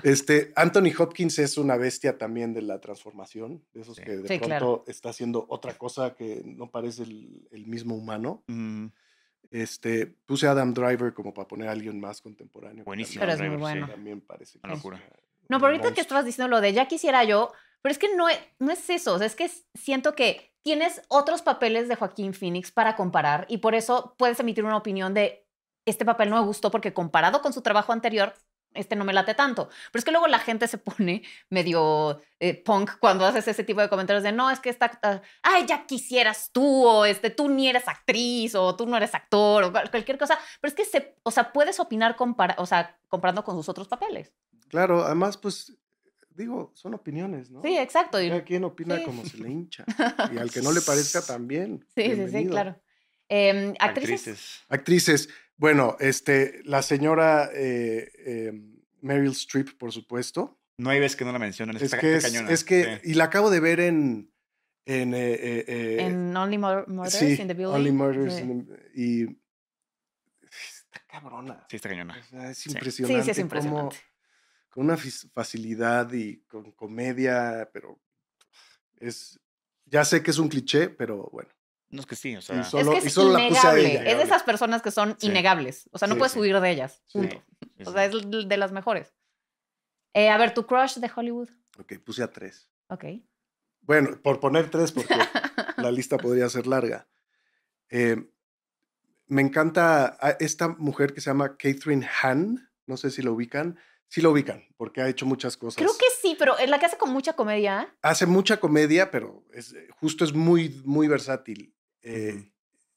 Este, Anthony Hopkins es una bestia también de la transformación, de esos Sí. que de Sí, pronto claro. está haciendo otra cosa que no parece el, el mismo humano. Ujú. Este, puse a Adam Driver como para poner a alguien más contemporáneo. que Buenísimo, Pero es muy bueno. También parece que Una es locura. una- No, pero ahorita que estabas diciendo lo de ya quisiera yo, pero es que no es, no es eso, o sea, es que siento que tienes otros papeles de Joaquín Phoenix para comparar y por eso puedes emitir una opinión de este papel no me gustó porque comparado con su trabajo anterior, este no me late tanto. Pero es que luego la gente se pone medio eh, punk cuando haces ese tipo de comentarios de no, es que está, ah, ay, ya quisieras tú, o este, tú ni eres actriz, o tú no eres actor, o cual- cualquier cosa. Pero es que, se, o sea, puedes opinar compara- o sea, comparando con sus otros papeles. Claro, además, pues, digo, son opiniones, ¿no? Sí, exacto. y- Cada quien opina sí. como se le hincha. Y al que no le parezca también. Sí, sí, sí, claro. Em, ¿Actrices? Actrices. Actrices. Bueno, este, la señora eh, eh, Meryl Streep, por supuesto. No hay veces que no la mencionan. Es que, es, cañona, es que, sí. y la acabo de ver en, en, eh, eh, eh, En Only Mur- Murders sí, in the Building. Only Murders Sí. in the- y está cabrona. Sí, está cañona. O sea, es impresionante. Sí, sí, es cómo- impresionante. con una facilidad y con comedia, pero es, ya sé que es un cliché, pero bueno. No es que sí, o Y sea. solo- es que y es solo la puse a innegable. ella. Es de esas personas que son Sí. innegables. O sea, no Sí, puedes sí. huir de ellas. Punto. sí, O sea, es de las mejores. Eh, a ver, tu crush de Hollywood. Ok, puse a tres. Ok. Bueno, por poner tres, porque la lista podría ser larga. Eh, me encanta a esta mujer que se llama Catherine Hahn. No sé si lo ubican. Sí lo ubican, porque ha hecho muchas cosas. Creo que sí, pero es la que hace con mucha comedia. Hace mucha comedia, pero es, justo es muy, muy versátil. Eh, Ujú.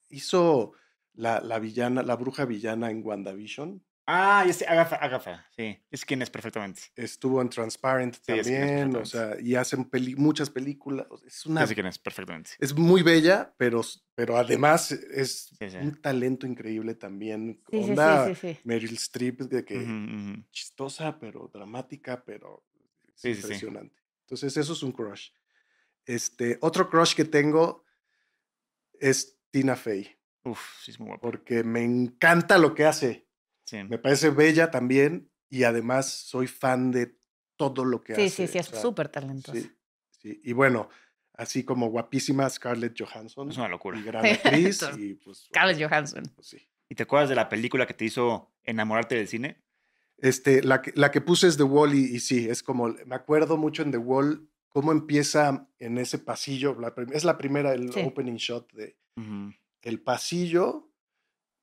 Hizo la, la villana, la bruja villana en WandaVision. Ah, ya sé, Agatha, Agatha, sí. Es quien es perfectamente. Estuvo en Transparent Sí, también, o sea, y hacen peli- muchas películas. Es una quién es perfectamente. es muy bella, pero, pero además es Sí, sí. un talento increíble también. Sí, sí, Onda sí, sí, sí. Meryl Streep, de que Ujú, ujú. chistosa, pero dramática, pero es Sí, sí, sí. impresionante. Entonces, eso es un crush. Este, otro crush que tengo es Tina Fey, Uf, sí, es muy guapo. porque me encanta lo que hace. Sí. Me parece bella también y además soy fan de todo lo que Sí, hace. sí, sí, es o sea, súper talentoso. Sí, sí. Y bueno, así como guapísima Scarlett Johansson. Es una locura. Y gran actriz. Y pues, Scarlett bueno, Johansson. pues sí. ¿Y te acuerdas de la película que te hizo enamorarte del cine? Este, la, que, la que puse es The Wall y, y sí, es como, me acuerdo mucho en The Wall cómo empieza en ese pasillo, la es la primera, el Sí. opening shot de Ujú. el pasillo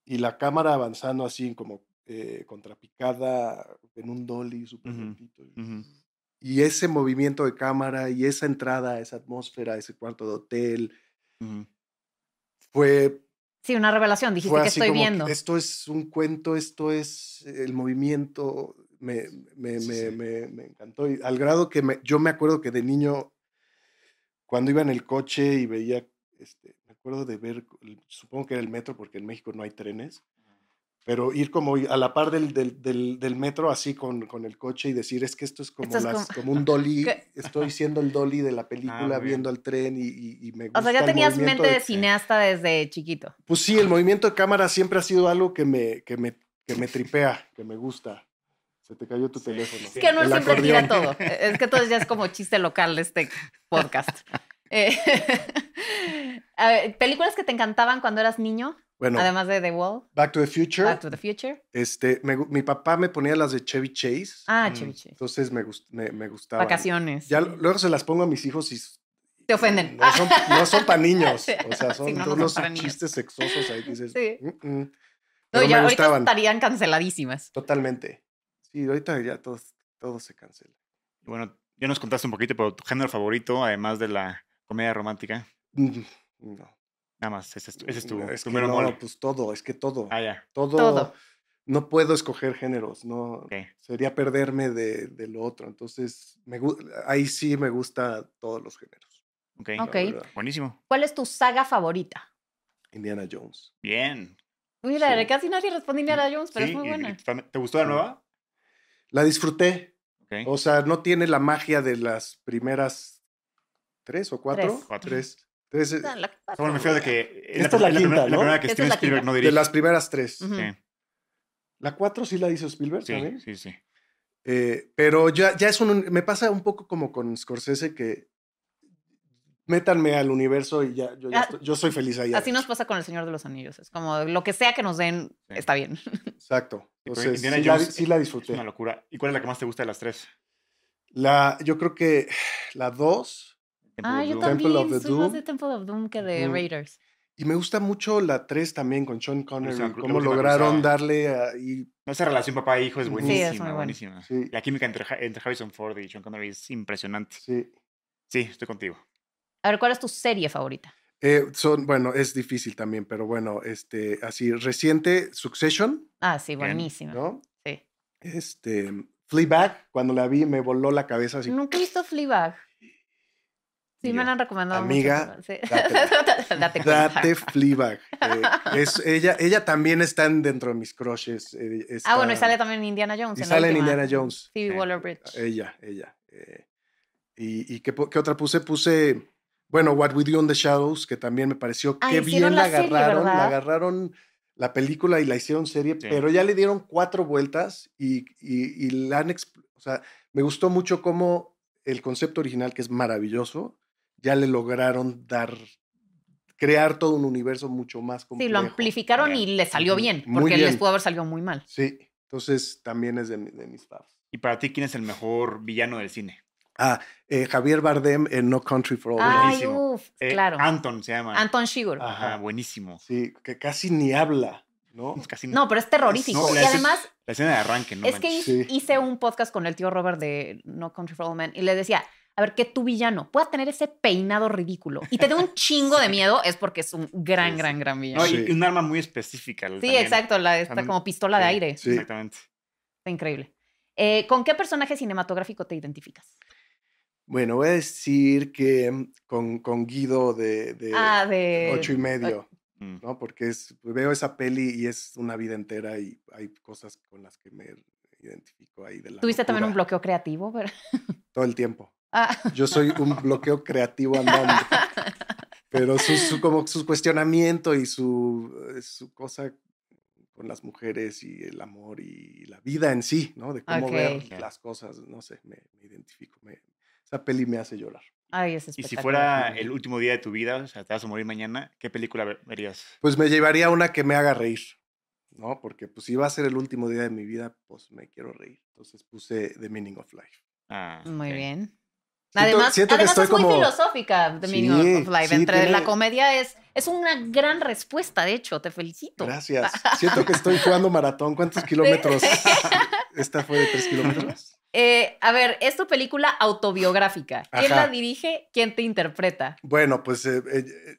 y la cámara avanzando así como eh, contrapicada en un dolly súper Ujú, lentito. y- ujú. Y ese movimiento de cámara y esa entrada, esa atmósfera, ese cuarto de hotel, fue Sí, una revelación. Dijiste que estoy como que viendo. esto es un cuento, esto es el movimiento, me, me, Sí, me, sí. me- me encantó. Y al grado que yo me acuerdo que de niño, cuando iba en el coche y veía, este, me acuerdo de ver, supongo que era el metro, porque en México no hay trenes, pero ir como a la par del, del, del- del metro así con, con el coche y decir, es que esto es como, Esto es las- como- como un dolly, estoy siendo el dolly de la película, muy bien. viendo al tren y, y- y me gusta O sea, ya tenías mente de de- cineasta desde chiquito. pues sí, el movimiento de cámara siempre ha sido algo que me, que me, que me tripea, que me gusta. Se te cayó tu Sí. teléfono. Es que El siempre tira acordeón. todo. Es que todo ya es como chiste local este podcast. Eh, a ver, ¿Películas que te encantaban cuando eras niño? Bueno, Además de The Wall, Back to the Future. Back to the Future. Este, me mi papá me ponía las de Chevy Chase. Ah, Mm. Chevy Chase. Entonces me, gust- me, me gustaban. Vacaciones. Ya luego se las pongo a mis hijos y Te ofenden. no son, no son para niños. O sea, son Sí, no, no todos son los chistes sexosos ahí que dices. Sí. "Mm, mm". No, ya me ahorita gustaban. estarían canceladísimas. Totalmente. Sí, ahorita ya todo, todo se cancela. Bueno, ya nos contaste un poquito, pero tu género favorito, además de la comedia romántica, No. nada más, ese es tu, ese es tu, Mm, es tu que mero no, mole. pues todo, es que todo. Ah, ya. todo, Todo. No puedo escoger géneros, no. Ok. Sería perderme de, de lo otro. Entonces, me, ahí sí me gusta todos los géneros. Ok. la Ok. verdad. Buenísimo. ¿Cuál es tu saga favorita? Indiana Jones. Bien. Mira, Sí. casi nadie responde Indiana Jones, pero Sí, es muy buena. ¿Te gustó la nueva? La disfruté. O sea, no tiene la magia de las primeras tres o cuatro. Tres. Cuatro. Tres. Tres, la- Bueno, me fío de que Esta es la primera- quinta, la ¿no? primera que Esta es Steven la Spielberg no de dirige. las primeras tres. Sí, La cuatro sí la hizo Spielberg sí, también. sí, sí. Eh, pero ya, ya es un. Me pasa un poco como con Scorsese que. Métanme al universo y ya, yo, ya Ah, estoy- yo soy feliz ahí. Así nos pasa con El Señor de los Anillos. Es como lo que sea que nos den, Sí. está bien. Exacto. Entonces, Indiana sí, la, Jones sí la Es disfruté. una locura. ¿Y cuál es la que más te gusta de las tres? La, yo creo que la 2, Temple Ah, yo también of the soy más de Temple of Doom que de. Raiders. y me gusta mucho la 3 también con Sean Connery, la cómo lograron cruzada. darle ahí, Esa relación papá-hijo es Ujú. Sí, buenísima, es muy buenísima. sí, La química entre, entre Harrison Ford y Sean Connery es impresionante. sí. Sí, estoy contigo. A ver, ¿cuál es tu serie favorita? Eh, son, bueno, es difícil también, pero bueno, este, así, reciente, Succession, Ah, sí, buenísima. ¿no? Sí. Este, Fleabag, cuando la vi me voló la cabeza así. Nunca he visto Fleabag. Sí, me la han recomendado mucho, Amiga, sí. dátela. Date. Date Fleabag. eh, es, ella, ella también está en- dentro de mis crushes. eh, Ah, bueno, y sale también Indiana Jones. y en sale en. Indiana Jones. Phoebe. Waller-Bridge. Ella, ella. y y ¿qué, po- qué otra puse? Puse, bueno, What We Do in the Shadows, que también me pareció Ah, que bien la la serie, agarraron. la agarraron la película y la hicieron serie, Sí. pero ya le dieron cuatro vueltas y, y, y la han. O sea, me gustó mucho cómo el concepto original, que es maravilloso, ya le lograron dar. Crear todo un universo mucho más Sí, complejo. lo amplificaron y le salió bien, porque les bien. pudo haber salido muy mal. Sí, entonces también es de, de mis favs. ¿Y para ti quién es el mejor villano del cine? Ah, eh, Javier Bardem en No Country for Old Men. Buenísimo. uff, Eh, claro. Anton se llama. Anton Chigurh. Ajá, buenísimo. Sí, que casi ni habla, ¿no? Casi No, pero es terrorífico. No, y además, La escena de arranque, ¿no? es que. Sí. hice un podcast con el tío Robert de No Country for Old Men y le decía, a ver, que tu villano pueda tener ese peinado ridículo y te dé un chingo de miedo, es porque es un gran, Sí, gran, gran villano. No, y- un arma muy específica. sí, también. exacto, la, esta También- como pistola de aire. Sí. Exactamente. Está increíble. Eh, ¿Con qué personaje cinematográfico te identificas? Bueno, voy a decir que con, con Guido de, de ah, de... ocho y medio, Mm. ¿no? Porque es, veo esa peli y es una vida entera y hay cosas con las que me identifico ahí de la ¿Tuviste también un bloqueo creativo? Pero- Todo el tiempo. Ah, Yo soy un bloqueo creativo andando. Pero su, su- como su cuestionamiento y su, eh, su cosa con las mujeres y el amor y la vida en sí, ¿no? De cómo ver las cosas, no sé, me, me identifico. me- esa peli me hace llorar. Ay, es Y si fuera el último día de tu vida, o sea, te vas a morir mañana, ¿qué película ver- verías? Pues me llevaría una que me haga reír, ¿no? Porque pues si va a ser el último día de mi vida, pues me quiero reír. Entonces puse The Meaning of Life. Ah, Muy bien. Siento- además, siento que además estoy es muy como- filosófica The Meaning Sí, of Life. sí, Entre la comedia es, es una gran respuesta, de hecho. Te felicito. Gracias. Siento que estoy jugando maratón. ¿Cuántos kilómetros? Esta fue de tres kilómetros. Eh, a ver, es tu película autobiográfica. ¿Quién Ajá. la dirige? ¿Quién te interpreta? Bueno, pues eh, eh, eh.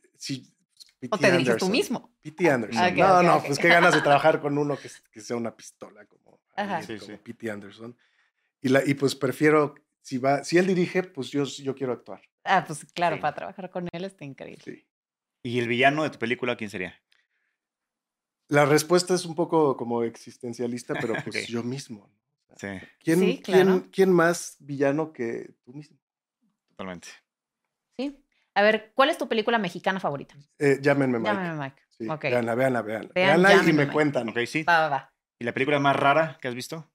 ¿O te diriges tú Anderson. mismo? P.T. Anderson. Ok, no, ok, no, ok. pues qué ganas de trabajar con uno que, que sea una pistola como, Ajá. alguien Sí, como sí. P.T. Anderson. Y, la, y pues prefiero, si va, si él dirige, pues yo, yo quiero actuar. Ah, pues claro, Sí. para trabajar con él está increíble. Sí. ¿Y el villano de tu película quién sería? La respuesta es un poco como existencialista, pero pues Ok. yo mismo. Sí, ¿Quién, Sí, quién- claro. quién más villano que tú mismo? totalmente. Sí. A ver, ¿cuál es tu película mexicana favorita? Eh, llámenme Mike. Llámame Mike. Sí, Ok. Véanla, véanla, véanla. Vean, Véanla y Llámenme me Mike. cuentan. Ok, sí. Va, va, va. ¿Y la película más rara que has visto?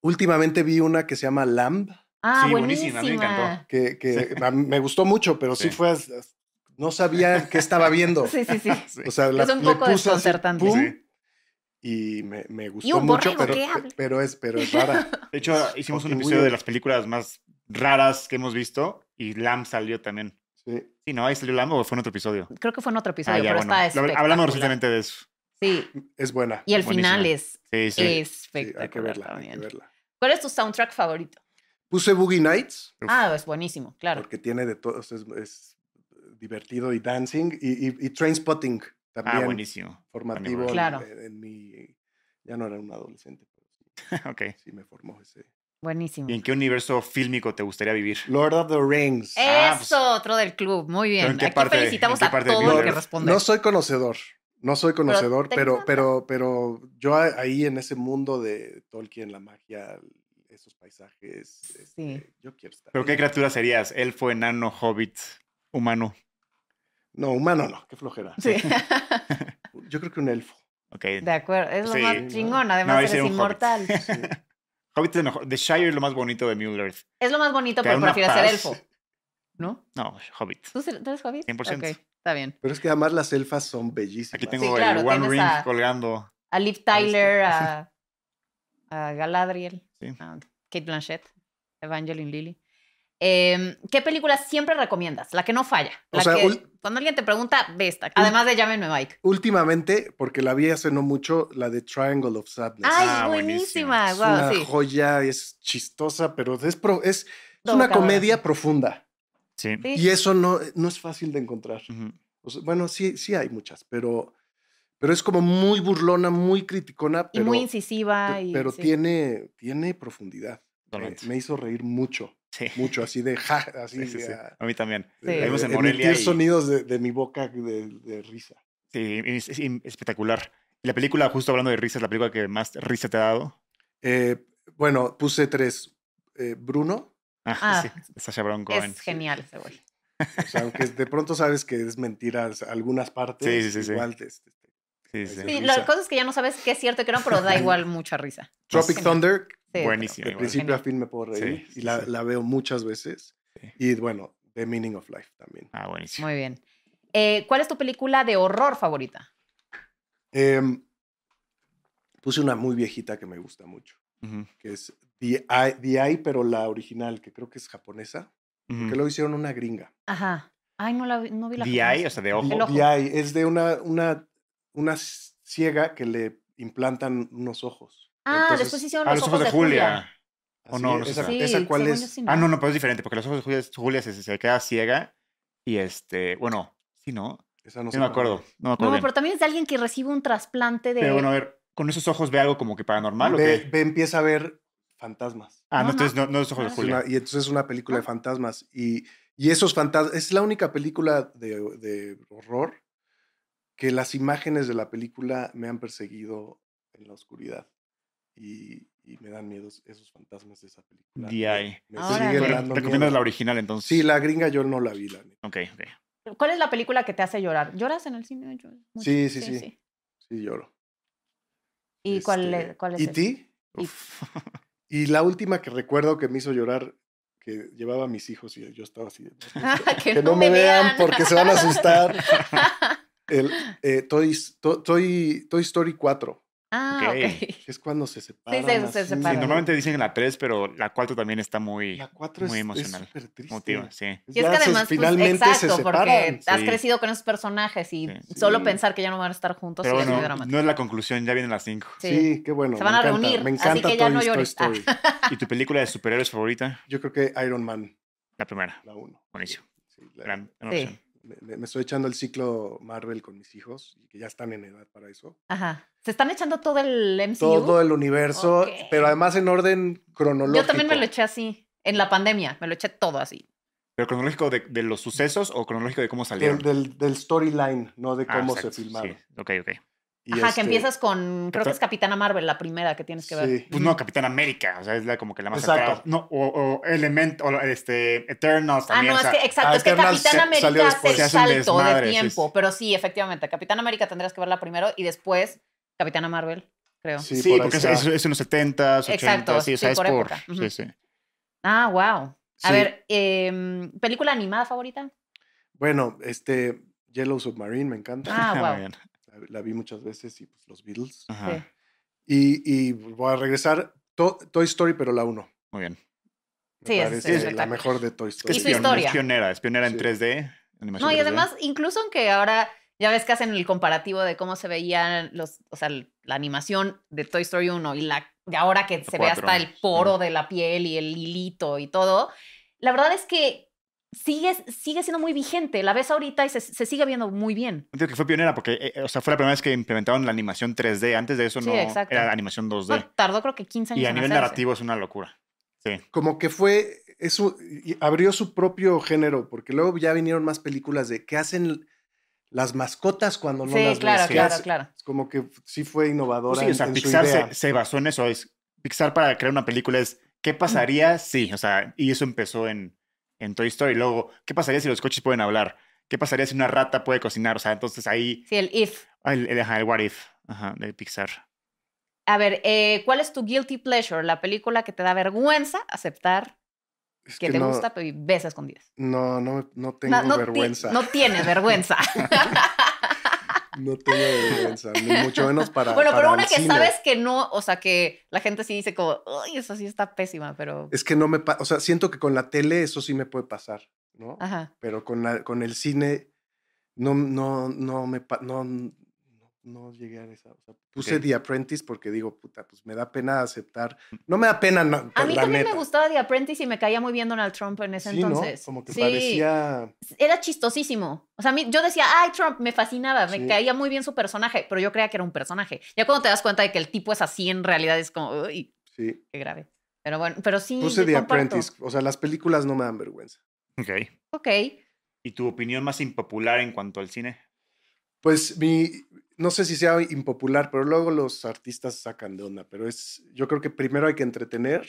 Últimamente vi una que se llama Lamb, Ah, Sí, buenísima. buenísima, me encantó. que, que mí me gustó mucho, pero sí, Sí. fue. No sabía qué estaba viendo. Sí, sí, sí. Sí. O sea, la, Es un le poco desconcertante. pum, Sí. Y me, me gustó Y un mucho, pero, pero, es, pero es rara. De hecho, hicimos un episodio de las películas más raras que hemos visto y Lamb salió también. Sí. Sí, ¿no? Ahí salió Lamb o fue en otro episodio. Creo que fue en otro episodio, Ah, ya, pero bueno. está. Hablamos recientemente de eso. Sí, Es buena. y el final es Sí, sí. Sí, espectacular hay que verla, hay también. que verla. ¿Cuál es tu soundtrack favorito? Puse Boogie Nights Uf. Ah, es buenísimo, claro. porque tiene de todo, es, es divertido y dancing y, y, y Trainspotting también Ah, buenísimo. formativo. en- Claro. En, en mi, ya no era un adolescente, pero sí, ok. sí me formó ese. Buenísimo. ¿Y en qué universo fílmico te gustaría vivir? Lord of the Rings. Ah, Eso, otro del club. Muy bien. ¿Pero en qué Aquí parte- felicitamos en qué a parte de todo el que responde. No soy conocedor, no soy conocedor, pero, pero, pero yo a- ahí en ese mundo de Tolkien, la magia, esos paisajes, este, Sí. yo quiero estar. ¿Pero qué criatura serías? ¿Elfo, enano, hobbit, humano? No, humano no, qué flojera. Sí. Yo creo que un elfo. Ok. De acuerdo, es lo Sí. más chingón. Además, No, eres hobbit. inmortal. Sí. Hobbit es mejor. The Shire es lo más bonito de Middle Earth. Es lo más bonito, Te pero prefieres ser elfo. ¿No? No, Hobbit. ¿Tú eres hobbit? 100%. Ok, está bien. Pero es que además las elfas son bellísimas. Aquí tengo claro, el One Ring a- colgando. A Liv Tyler, a, a Galadriel, Sí. a Kate Blanchett, Evangeline Lilly. Em, ¿Qué película siempre recomiendas? La que no falla. O La sea, que, cuando alguien te pregunta, ve esta. Además de llámenme Mike. Últimamente, porque la vi hace no mucho, la de Triangle of Sadness. ¡Ay, Ah, buenísima! es Wow, una sí. joya, es chistosa, pero es, pro- es, es una comedia profunda. Sí. Sí. Y eso no, no es fácil de encontrar. Ujú. O sea, bueno, sí, sí hay muchas, pero, pero es como muy burlona, muy criticona, Y pero, muy incisiva. pe- y, pero sí. tiene, tiene profundidad. Me hizo reír mucho, Sí. mucho, así de ja, así. Sí, sí, sí. a- A mí también. Vimos en de Morelia emitir y- sonidos de, de mi boca de, de risa. Sí, es, es espectacular. Y la película, justo hablando de risa, es la película que más risa te ha dado. Eh, bueno, puse tres. Eh, Bruno, Ah, Ah. sí. Sasha Baron Cohen. Es genial ese güey. o sea, aunque de pronto sabes que es mentira algunas partes, Sí, sí, sí, sí. igual te- te- Sí, sí. Sí, la cosa es que ya no sabes qué es cierto y qué no, pero da igual mucha risa. Tropic. Thunder, Sí, Buenísimo. de principio a fin me puedo reír Sí, y sí, la, sí. la veo muchas veces. Sí. Y bueno, The Meaning of Life también. Ah, buenísimo. Muy bien. Eh, ¿Cuál es tu película de horror favorita? Em, puse una muy viejita que me gusta mucho, que es The Eye, The Eye, pero la original, que creo que es japonesa, ujú. que lo hicieron una gringa. Ajá. Ay, no, la, vi- no vi la The japonesa. Eye, o sea, de ojo. Ojo. The Eye es de una, una, una ciega que le implantan unos ojos. Ah, Entonces, después hicieron Ah, los, ojos, de Julia. ¿O Así no? es, No sé esa, Sí, esa cuál es. Ah, no, no, pero es diferente, porque los ojos de Julia, Julia se, se queda ciega y este, bueno, sí, no, Esa no no, sé me acuerdo, no me acuerdo No, bien. pero también es de alguien que recibe un trasplante de. Pero bueno, a ver, con esos ojos ve algo como que paranormal o Ve, qué? ve, empieza a ver fantasmas. Ah, no, No, entonces no. no, no es ojos Ah. de Es Julia. una- y entonces es una película de Ah. fantasmas. Y, y esos fantasmas, es la única película de, de horror que las imágenes de la película me han perseguido en la oscuridad. Y, y me dan miedo esos fantasmas de esa película. DI. Me, siguen Pero dando recomiendas miedo. la original entonces. Sí, la gringa yo no la vi, la neta. Ok, ok. ¿Cuál es la película que te hace llorar? ¿Lloras en el cine? Yo- mucho. Sí, sí, sí. Sí, lloro. ¿Y cuál, Este, es, cuál es? ¿Y ti? Y- la última que recuerdo que me hizo llorar, que llevaba a mis hijos y yo estaba así. de, que, que no me vean porque se van a asustar. El, eh, Toy, To- Toy- Toy Story 4, ah, Ok. ok. que es cuando se separan. se- se así. Sí, separan. normalmente dicen la 3, pero la 4 también está muy La 4 muy es emocional, súper triste. emotiva, sí. Y es Ya que se- además, pues, finalmente exacto, se porque separan. has Sí. crecido con esos personajes y Sí. solo Sí. pensar que ya no van a estar juntos Pero sí es muy dramático. no es la conclusión, ya vienen las 5. Sí. Sí, qué bueno. Se van me a encanta, reunir, Me así encanta que ya Toy, no llores. Story. ¿Y tu película de superhéroes favorita? Yo creo que Iron Man, La primera. la 1. Buenísimo. Sí, la- Gran, gran Sí. opción. Me, estoy echando el ciclo Marvel con mis hijos, y que ya están en edad para eso. Ajá. Se están echando todo el MCU. Todo el universo, pero además en orden cronológico. Yo también me lo eché así. En la pandemia, me lo eché todo así. ¿Pero cronológico de, de los sucesos o cronológico de cómo salieron? del, del storyline, no de Ah, cómo se filmaron. Sí. Ok, ok. Y Ajá, este, que empiezas con, creo que es Capitana Marvel, la primera que tienes que ver. Sí. Pues no, Capitán América, o sea, es la, como que la más Exacto. No, o, o Element, o este, Eternals Ah, también. no, o es que exacto, ah, es que Capitán América hace después. el salto de desmadre, tiempo, sí. pero sí, efectivamente, Capitán América tendrías que verla primero y después Capitana Marvel, creo. Sí, Sí, por ahí porque es, es- es en los 70s, 80s, Exacto, sí, o sea, sí, es por por... Sí, sí. Ah, wow. A Sí. ver, em, ¿película animada favorita? Bueno, este Yellow Submarine me encanta. Ah, Muy wow. La, la vi muchas veces y pues los Beatles. Ajá, Sí. Y, y voy a regresar To- Toy Story, pero la 1. muy bien. Me Sí, es la mejor de Toy Es que Story. Y es, su pion- historia. es pionera, es pionera en Sí. 3D. animación No, y 3D. además, incluso aunque ahora ya ves que hacen el comparativo de cómo se veían los, o sea, la animación de Toy Story 1 y la de ahora que se ve hasta el poro de la piel y el hilito y todo, la verdad es que sigue, sigue siendo muy vigente. La ves ahorita y se, se sigue viendo muy bien. Digo que fue pionera porque, eh, o sea, fue la primera vez que implementaron la animación 3D. Antes de eso Sí, no exacto. era animación 2D. No, tardó creo que 15 años y a en nivel hacerse. narrativo es una locura. Sí. Como que fue, eso, y abrió su propio género, porque luego ya vinieron más películas de qué hacen las mascotas cuando no Sí, las claro, ves. ¿Qué claro, hace- claro. Es como que sí fue innovadora Pues sí, o sea, en su Pixar idea. se, se basó en eso. Es, Pixar para crear una película es, ¿qué pasaría si? O sea, y eso empezó en, en Toy Story. Luego, ¿qué pasaría si los coches pueden hablar? ¿Qué pasaría si una rata puede cocinar? O sea, entonces ahí, Sí, el if. ah, el, el, ajá, el what if ajá, de Pixar. A ver, eh, ¿cuál es tu guilty pleasure? La película que te da vergüenza aceptar Es que, te no, gusta, pero y ves a escondidas. No, no, no tengo No, no ti- vergüenza. no tienes vergüenza. No tengo vergüenza, ni mucho menos para. bueno, para pero una que cine. sabes que no, o sea, que la gente sí dice como, uy, eso sí está pésima, pero... Es que no me. pa- O sea, siento que con la tele eso sí me puede pasar, ¿no? Ajá. Pero con, la- con el cine no, no, no me. No, no, llegué a esa. O sea, puse Ok. The Apprentice porque digo, puta, pues me da pena aceptar. No me da pena, no, A mí la también neta. me gustaba The Apprentice y me caía muy bien Donald Trump en ese Sí, ¿no? entonces. Como que Sí, parecía. Era chistosísimo. O sea, a mí, yo decía, ay, Trump, me fascinaba, me Sí. caía muy bien su personaje, pero yo creía que era un personaje. Ya cuando te das cuenta de que el tipo es así, en realidad es como, uy, Sí. qué grave. Pero bueno, pero sí. Puse The comparto. Apprentice. O sea, las películas no me dan vergüenza. Ok. Ok. ¿Y tu opinión más impopular en cuanto al cine? Pues mi, no sé si sea impopular, pero luego los artistas sacan de onda, pero es, yo creo que primero hay que entretener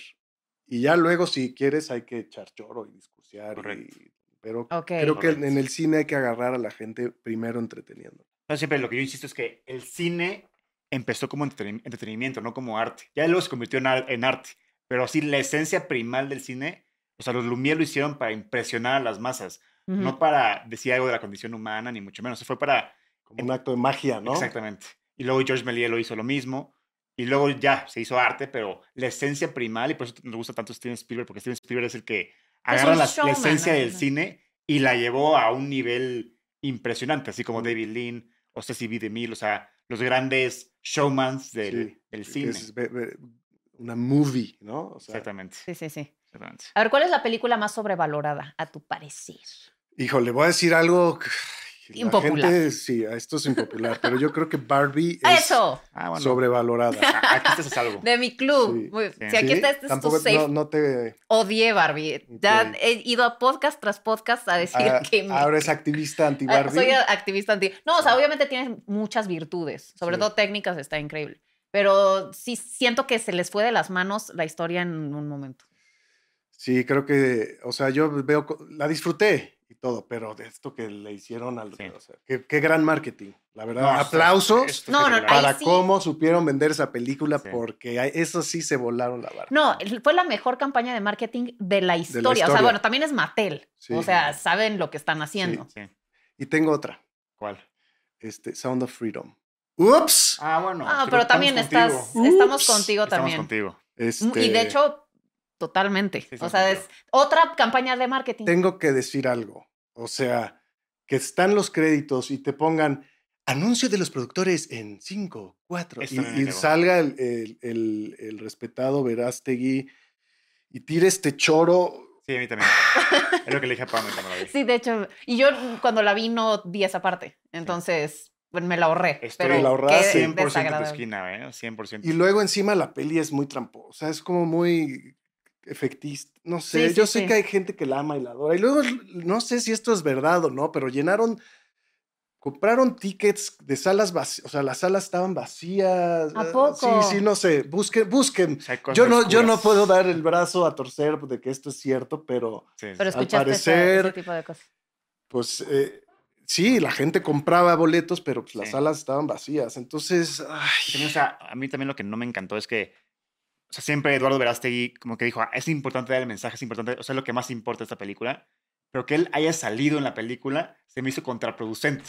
y ya luego si quieres hay que echar choro y discursiar. Correcto. y- pero Ok. creo que en- el cine hay que agarrar a la gente primero entreteniendo. No, siempre lo que yo insisto es que el cine empezó como entreten- entretenimiento, no como arte. Ya luego se convirtió en, ar- en arte. Pero sí, la esencia primal del cine, o sea, los Lumière lo hicieron para impresionar a las masas, no para decir algo de la condición humana, ni mucho menos. Fue para... Como un acto de magia, ¿no? Exactamente. Y luego George Méliès lo hizo lo mismo. Y luego ya se hizo arte, pero la esencia primal, y por eso nos gusta tanto Steven Spielberg, porque Steven Spielberg es el que Pues agarra la, la showman, esencia ¿no? del cine y la llevó a un nivel impresionante, así como. David Lean o Ceci B. DeMille, o sea, los grandes showmans del, Sí, del que cine. es una movie, ¿no? O sea, Exactamente. Sí, sí, sí. exactamente. A ver, ¿cuál es la película más sobrevalorada, a tu parecer? híjole, voy a decir algo. Impopular. gente, sí, esto es impopular, pero yo creo que Barbie es ¡Eso! Ah, bueno. sobrevalorada. a- Aquí estás a salvo. De mi club. Sí. Muy- Sí. Si aquí ¿Sí? está, este es tu Tampoco safe. no, no te. Odié Barbie. Ya Ok. he ido a podcast tras podcast a decir ah, que... me- ahora es activista Ah, anti-Barbie. Soy activista anti. No, o sea, obviamente tiene muchas virtudes, sobre Sí. todo técnicas, está increíble. Pero sí siento que se les fue de las manos la historia en un momento. Sí, creo que, o sea, yo veo, co- la disfruté y todo, pero de esto que le hicieron al, Sí. o sea, qué, qué gran marketing, la verdad. No, Aplausos No, no, para sí. cómo supieron vender esa película, Sí. porque eso sí se volaron la barra. No, fue la mejor campaña de marketing de la historia. O sea, historia. bueno, también es Mattel. Sí. O sea, saben lo que están haciendo. Sí. Y tengo otra, ¿Cuál? este, Sound of Freedom. ¡Ups! Ah, bueno. Ah, pero pero estamos también estás, contigo. estamos contigo Estamos también. contigo. Este, Y de hecho, totalmente. Sí, o sea, es otra campaña de marketing. tengo que decir algo. O sea, que están los créditos y te pongan anuncio de los productores en 5, 4 Eso y, y salga el, el- el- el respetado Verástegui y tire este choro. Sí, a mí también. es lo que le dije a Pam cuando la vi. Sí, de hecho, y yo cuando la vi no vi esa parte. Entonces, pues, me la ahorré. Estoy pero la ahorraste. qué 100% en tu esquina, ¿eh? 100%. Y luego encima la peli es muy tramposa. O sea, es como muy efectista. No sé, Sí, sí, yo sé sí. que hay gente que la ama y la adora. Y luego no sé si esto es verdad o no, pero llenaron. Compraron tickets de salas vacías, o sea, las salas estaban vacías. ¿A eh, poco? Sí, sí, no sé. Busquen, busquen. O sea, Yo no, yo no puedo dar el brazo a torcer de que esto es cierto, pero Sí, sí, Pero ese- parecer- ese tipo de cosas. pues eh, sí, la gente compraba boletos, pero pues, las Sí. salas estaban vacías. Entonces, ay, Y también, o sea, a mí también lo que no me encantó es que, sea, siempre Eduardo Verástegui como que dijo, "Ah, es importante dar el mensaje, es importante, o sea, es lo que más importa de esta película, pero que él haya salido en la película se me hizo contraproducente.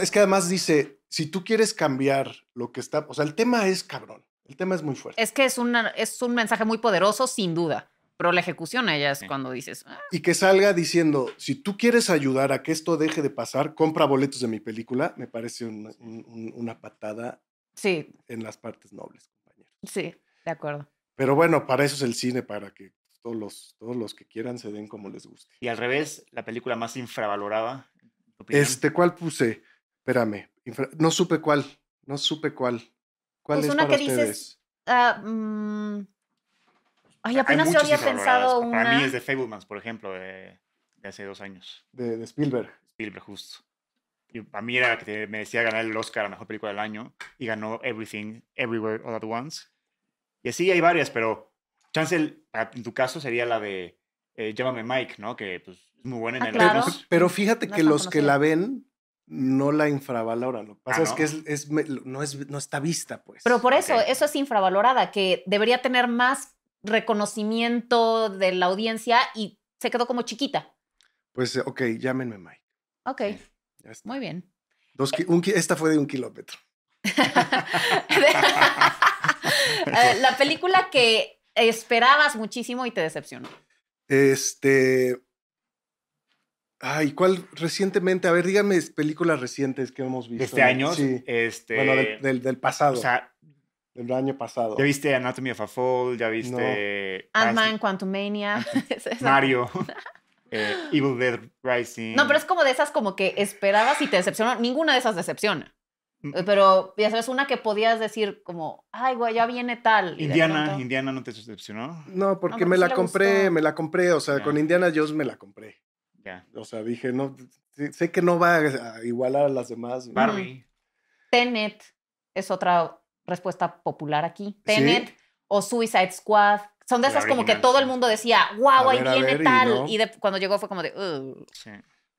es que además dice, si tú quieres cambiar lo que está, o sea, el tema es cabrón, el tema es muy fuerte. Es que es, una, es un mensaje muy poderoso, sin duda. Pero la ejecución ella es Sí. cuando dices, "Ah, Y que salga diciendo, si tú quieres ayudar a que esto deje de pasar, compra boletos de mi película, me parece una, un- un- una patada sí, en las partes nobles, compañeros. sí, de acuerdo. Pero bueno, para eso es el cine, para que todos los, todos los que quieran se den como les guste. Y al revés, la película más infravalorada. Este, ¿cuál puse? Espérame, infra- no supe cuál, no supe cuál. ¿Cuál Pues es una para que dices, ustedes? Ah, mm, Ay, Hay apenas yo muchas había infravaloradas. pensado Para una. mí es de Fablemans, por ejemplo, de, de hace dos años. De, de Spielberg. Spielberg, justo. Y para mí era la que te- merecía ganar el Oscar a Mejor Película del Año y ganó Everything, Everywhere, All at Once. Y así hay varias, pero chance, para- en tu caso, sería la de eh, Llámame Mike, ¿no? Que pues, es muy buena en Ah, el claro. Pero fíjate No que los que la ven no la infravaloran. Lo que pasa Ah, es que ¿no? es, no, es, no está vista, pues. Pero por eso, eso es infravalorada, que debería tener más reconocimiento de la audiencia y se quedó como chiquita. Pues, eh, ok, llámenme Mike. Ok, Ya está. muy bien. Dos un esta fue de un kilómetro. Eh, la película que esperabas muchísimo y te decepcionó. Este. Ay, ¿cuál recientemente? A ver, díganme películas recientes que hemos visto. De este año, Sí. este, Bueno, del, del- del pasado. o sea, del año pasado. ya viste Anatomy of a Fall, ya viste Ant-Man, Quantumania. Mario, eh, Evil Dead Rising. No, pero es como de esas como que esperabas y te decepcionó. Ninguna de esas decepciona. Mm. Pero ya sabes, una que podías decir como, ay, güey, ya viene tal. y Indiana, pronto- Indiana no te decepcionó. No, porque me la compré, gustó. me la compré. O sea, con Indiana Jones me la compré. Ya. O sea, dije, no, sé- que no va a igualar a las demás. Barbie. Tenet es otra respuesta popular aquí. Tenet o Suicide Squad. Son de esas como que todo sí. el mundo decía, wow, ahí viene ver, y tal. no. Y de- cuando llegó fue como de, "Ugh". Sí.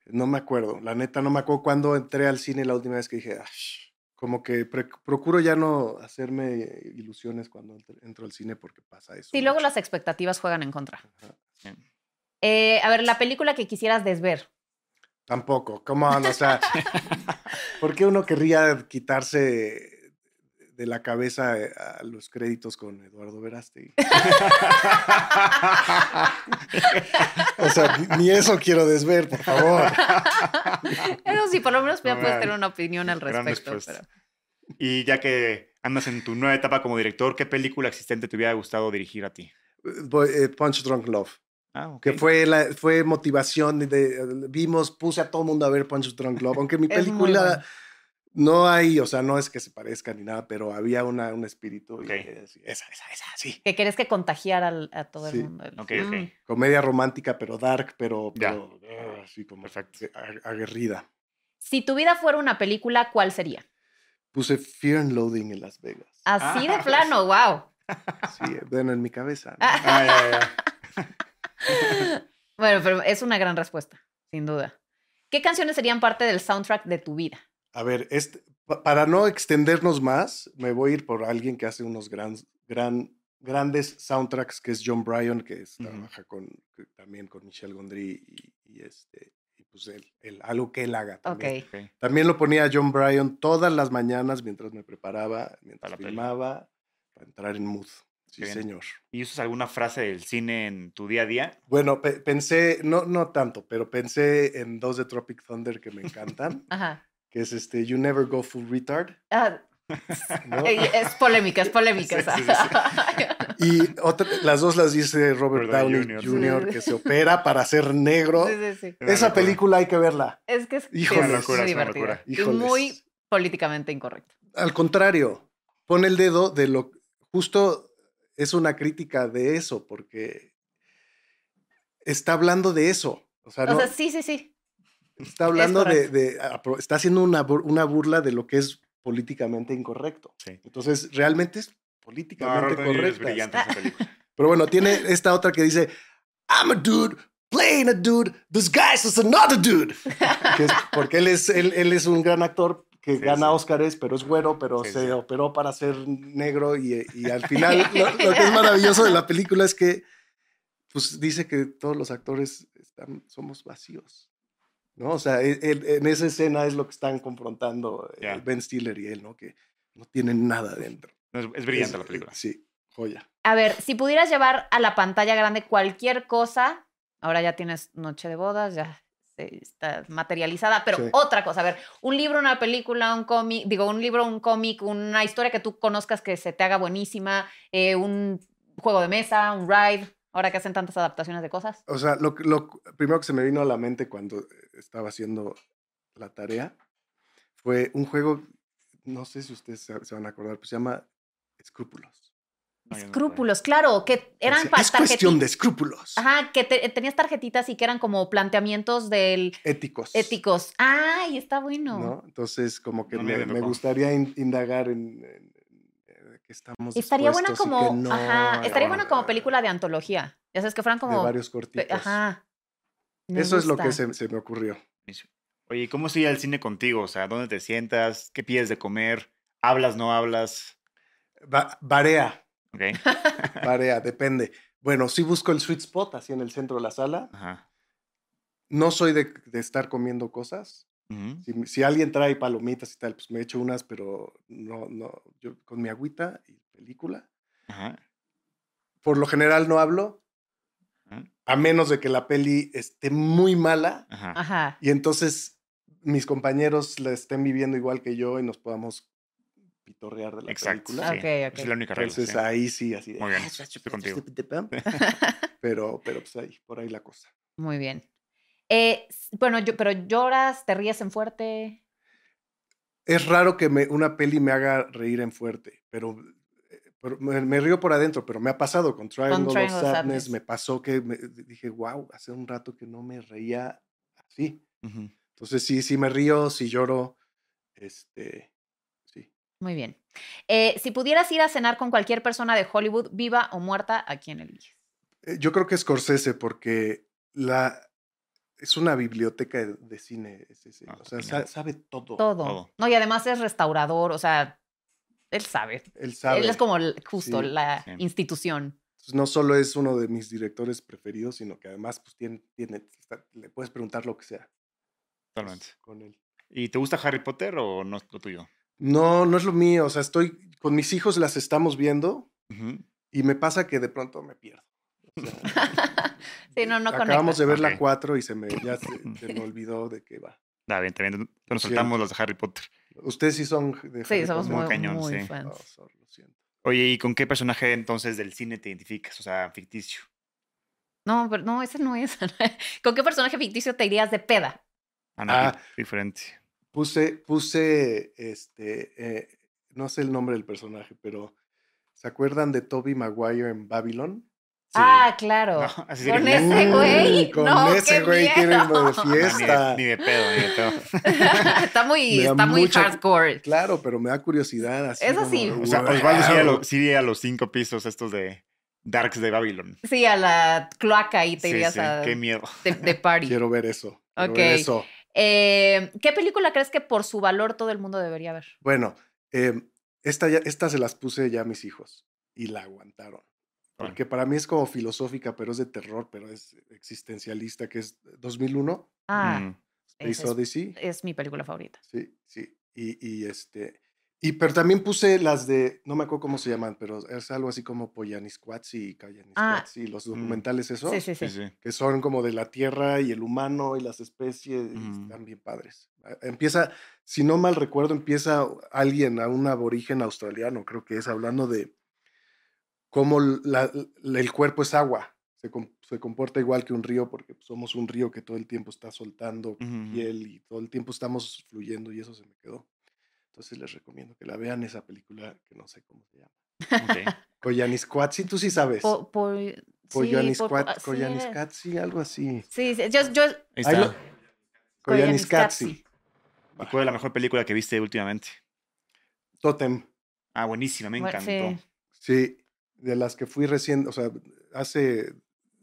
No me acuerdo, la neta, no me acuerdo cuando entré al cine la última vez que dije, "Ash", como que procuro ya no hacerme ilusiones cuando entro, al cine porque pasa eso. Sí, luego las expectativas juegan en contra. Sí. Eh, a ver, la película que quisieras desver. Tampoco, come on, o sea, ¿por qué uno querría quitarse de la cabeza eh, a los créditos con Eduardo Verástegui? o sea, ni- ni eso quiero desver, por favor. Eso sí, por lo menos ya No, puedes tener una opinión al respecto. pero- Y ya que andas en tu nueva etapa como director, ¿qué película existente te hubiera gustado dirigir a ti? Voy- eh, Punch Drunk Love. Ah, ok. Que fue, la, fue motivación de, de- Vimos, puse a todo el mundo a ver Punch Drunk Love. Aunque mi película. No hay, o sea, no es que se parezca ni nada, pero había una, un espíritu. y Ok. dije, sí, esa, esa, esa, sí. Que querés que contagiar al- a todo Sí. el mundo. Ok, Mm. ok. Comedia romántica, pero dark, pero, Ya. pero ah, así como Perfecto. aguerrida. Si tu vida fuera una película, ¿cuál sería? Puse Fear and Loading en Las Vegas. Así de Ah. plano, wow. Sí, bueno, en mi cabeza. ¿no? Ah. Ah, ya, ya. Bueno, pero es una gran respuesta, sin duda. ¿Qué canciones serían parte del soundtrack de tu vida? A ver, este, pa- para no extendernos más, me voy a ir por alguien que hace unos gran, gran, grandes soundtracks, que es John Bryan, que es- trabaja con, que también con Michelle Gondry y, y este, y pues él, él- algo que él haga también. Ok. También lo ponía John Bryan todas las mañanas mientras me preparaba, mientras la peli. filmaba, para entrar en mood. Sí, bien. señor. ¿Y usas alguna frase del cine en tu día a día? Bueno, pe- pensé, no, no tanto, pero pensé en dos de Tropic Thunder que me encantan, Ajá. Que es este You Never Go Full Retard. Ah, ¿no? es polémica, es polémica. Sí, esa. sí, sí, Y otra, las dos las dice Robert Robert Downey Jr. Jr., Sí. que se opera para ser negro. Sí, sí, sí. Una Esa película hay que verla. Es que es, sí, Híjole, es es locura, muy es una divertida. locura. Y Híjoles. muy políticamente incorrecto. Al contrario, pone el dedo de lo justo es una crítica de eso, porque está hablando de eso. O sea, O no, sea, sí, sí, sí. Está hablando de, correcto. de- apro- está haciendo una, una burla de lo que es políticamente incorrecto. Sí. Entonces, realmente es No, políticamente es esa película. Pero bueno, tiene esta otra que dice, I'm a dude playing a dude disguised as another dude. Que es porque él es, él, él es un gran actor que Sí, gana sí. Óscares, pero es güero, pero Sí, se sí. operó para ser negro y, y al final lo, lo que es maravilloso de la película es que pues dice que todos los actores están, somos vacíos. ¿No? O sea, él- él- en esa escena es lo que están confrontando Ya. Ben Stiller y él, ¿no? Que no tienen nada dentro. No, Es, es brillante Es- la película. Sí, joya. A ver, si pudieras llevar a la pantalla grande cualquier cosa, ahora ya tienes noche de bodas, ya está materializada, pero Sí. otra cosa, a ver, un libro, una película, un cómic, digo, un libro, un cómic, una historia que tú conozcas que se te haga buenísima, eh, un juego de mesa, un ride, ahora que hacen tantas adaptaciones de cosas. O sea, lo, que- lo primero que se me vino a la mente cuando estaba haciendo la tarea fue un juego, no sé si ustedes se, se van a acordar, pues se llama Escrúpulos. Escrúpulos, claro, que eran Es- pa- es cuestión de escrúpulos Ajá, que te- tenías tarjetitas y que eran como planteamientos del éticos. éticos. Ay, está bueno. ¿no? Entonces, como que No, me, me gustaría in- indagar en- en que estamos Estaría buena como, que no, ajá, estaría buena como película de antología. Ya sabes que fueran de como, varios pe- cortitos. ajá. Me Eso es lo que se, se me ocurrió. Oye, ¿y ¿cómo sigue el cine contigo? O sea, ¿dónde te sientas? ¿Qué pides de comer? ¿Hablas, no hablas? ¿Ok? varea, depende. Bueno, sí busco el sweet spot así en el centro de la sala. Ajá. No soy de, de estar comiendo cosas. Ujú. Si, si alguien trae palomitas y tal, pues me echo unas, pero no, no, yo con mi agüita y película. Ajá. Por lo general no hablo, a menos de que la peli esté muy mala Ajá. Y entonces mis compañeros la estén viviendo igual que yo y nos podamos pitorrear de la Exacto. película. Ah, sí. ok, Esa ok. es la única regla. Entonces sí. ahí sí, así de... Muy bien, estoy contigo. Pero, pero pues ahí, por ahí la cosa. Muy bien. Eh, bueno, yo, pero lloras, te ríes en fuerte. Es raro que me, una peli me haga reír en fuerte, pero, eh, pero me, me río por adentro, pero me ha pasado con Triangle, of Triangle of Sadness, Sadness. me pasó que me, dije, wow, hace un rato que no me reía así. Entonces sí, sí me río, sí lloro, este, sí. Muy bien. Eh, si pudieras ir a cenar con cualquier persona de Hollywood, viva o muerta, ¿a quién eliges? Eh, Yo creo que Scorsese porque la, es una biblioteca de, de cine, es ese, Ah, o sea, sabe todo. Todo. todo. No, y además es restaurador, o sea, él sabe. Él sabe. Él es como justo Sí, la sí. institución. Entonces, no solo es uno de mis directores preferidos, sino que además pues, tiene, tiene, está- le puedes preguntar lo que sea Totalmente. con él. ¿Y te gusta Harry Potter o no es lo tuyo? No, no es lo mío. O sea, estoy con mis hijos, las estamos viendo y me pasa que de pronto me pierdo. O sea, Sí, no, no acabamos conecta. de ver la 4 y se me, ya se, se me olvidó de qué va. Da bien, también. Nos Lo soltamos los de Harry Potter. Ustedes sí son de Sí, Harry somos Potter? muy, cañón, muy sí. fans. No, sorry, lo siento. Oye, ¿y con qué personaje entonces del cine te identificas? O sea, ficticio. No, pero no, ese no es. ¿Con qué personaje ficticio te irías de peda? Ah, no, Ah. di- diferente. Puse, puse, este, eh, no sé el nombre del personaje, pero ¿se acuerdan de Toby Maguire en Babylon? Sí. Ah, claro. No, así Con sería. ese güey. Con no, ese qué güey quiero irme de miedo. No, ni, de, fiesta. ni de pedo, ni de pedo. está muy, está muy mucha- hardcore. Claro, pero me da curiosidad. Así Eso como sí. O sea, Osvaldo sí iría a, lo- sí a los cinco pisos estos de Darks de Babylon. Sí, a la cloaca y te Sí, irías sí, a Qué miedo. de, de party. Quiero ver eso. quiero Ok. ver eso. Eh, ¿Qué película crees que por su valor todo el mundo debería ver? Bueno, eh, esta, ya, esta se las puse ya a mis hijos y la aguantaron. Porque para mí es como filosófica, pero es de terror, pero es existencialista, que es 2001, Ah, Mm. Space esa es, Odyssey. es mi película favorita. Sí, sí. Y, y este. Y pero también puse las de, no me acuerdo cómo se llaman, pero es algo así como Poyanisquatsi y Cayanisquatsi, los documentales esos, Sí, sí, sí. Sí, que son como de la tierra y el humano y las especies, y Ujú. están bien padres. Ah, Empieza, si no mal recuerdo, empieza alguien, a un aborigen australiano, creo que es, hablando de cómo la- la- el cuerpo es agua, se, com- se comporta igual que un río porque somos un río que todo el tiempo está soltando Ujú. piel y todo el tiempo estamos fluyendo y eso se me quedó. Entonces les recomiendo que la vean esa película que no sé cómo se llama. Ok. Koyaanisqatsi, tú sí sabes. Po- po- sí, algo así. Sí, sí, yo, yo Ahí está. ¿Y cuál es la mejor película que viste últimamente? Totem. Ah, buenísima, me encantó. sí. Sí, de las que fui recién, o sea, hace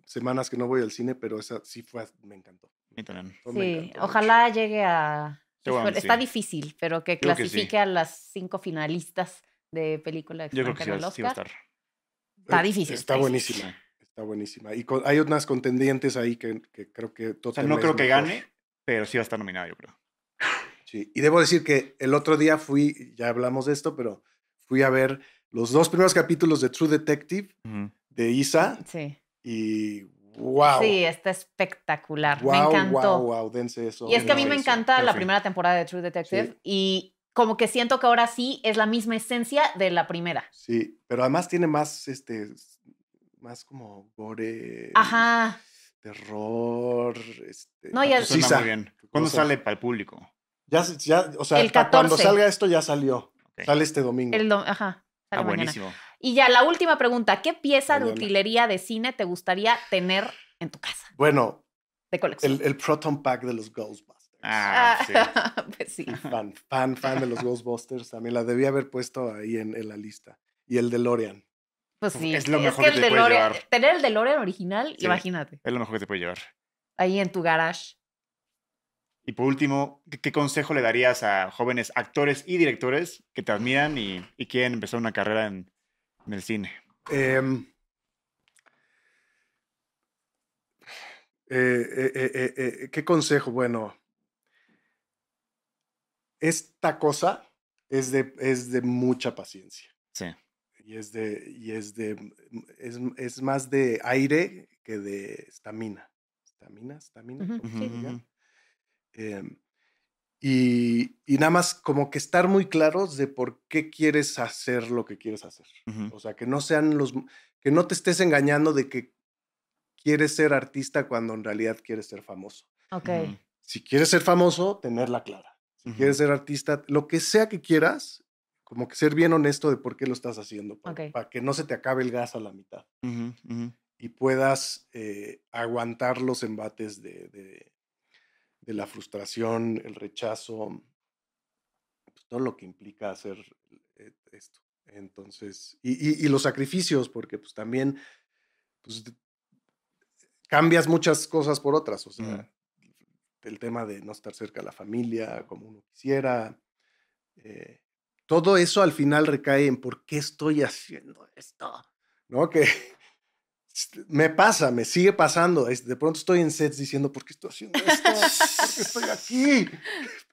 semanas que no voy al cine, pero esa sí fue, me encantó. Me Sí, encantó mucho. ojalá llegue a... Seguramente Está sí. difícil, pero que Creo que sí. clasifique a las cinco finalistas de película Yo creo que sí va, sí va a estar. Está Eh, difícil, Está está buenísima. Está buenísima. Y con- hay unas contendientes ahí que, que creo que O sea, Totem no creo que mejor. gane, pero sí va a estar nominado, yo creo. Sí, y debo decir que el otro día fui, ya hablamos de esto, pero fui a ver los dos primeros capítulos de True Detective de Isa Sí. y wow. Sí, está espectacular. wow, me encantó. Wow, wow, dense eso. Y es que a mí me encanta la primera temporada de True Detective Sí. y como que siento que ahora sí es la misma esencia de la primera. Sí, pero además tiene más, este, más como gore, Ajá. terror, este. No, ya- Suena Sisa. muy bien. ¿Cuándo sale para el público? Ya, ya, o sea, El cuando 14. salga esto ya salió. Sale este domingo. El do- Ajá. Ah, mañana. buenísimo. Y ya la última pregunta, ¿qué pieza de utilería de cine te gustaría tener en tu casa Bueno, de colección? el, el Proton Pack de los Ghostbusters. Ah, sí. pues sí. Fan, fan, fan de los Ghostbusters. También la debía haber puesto ahí en, en la lista. Y el DeLorean. Pues sí. Es lo mejor que el te DeLorean- llevar. Tener el DeLorean original, Sí. imagínate. Es lo mejor que te puede llevar. Ahí en tu garage. Y por último, ¿qué, qué consejo le darías a jóvenes actores y directores que te admiran y, y quieren empezar una carrera en, en el cine? Em, eh, eh, eh, eh, eh, ¿Qué consejo? Bueno, esta cosa es de, es de mucha paciencia. Sí. Y es de, y es de, es, es más de aire que de estamina. ¿Estamina? ¿Estamina? Ujú, ¿Cómo Em, y, y nada más como que estar muy claros de por qué quieres hacer lo que quieres hacer. Ujú. O sea, que no sean los, que no te estés engañando de que quieres ser artista cuando en realidad quieres ser famoso. Ok. Ujú. Si quieres ser famoso, tenerla clara. Si Ujú. quieres ser artista, lo que sea que quieras, como que ser bien honesto de por qué lo estás haciendo, para, Ok. para que no se te acabe el gas a la mitad y puedas eh, aguantar los embates de, de- de la frustración, el rechazo, pues, todo lo que implica hacer eh, esto. Entonces, y, y- y los sacrificios, porque pues también pues, cambias muchas cosas por otras, o sea, el tema de no estar cerca de la familia como uno quisiera. eh, todo eso al final recae en por qué estoy haciendo esto, ¿no? Que me pasa, me sigue pasando. es- De pronto estoy en sets diciendo, ¿por qué estoy haciendo esto? ¿Por qué estoy aquí?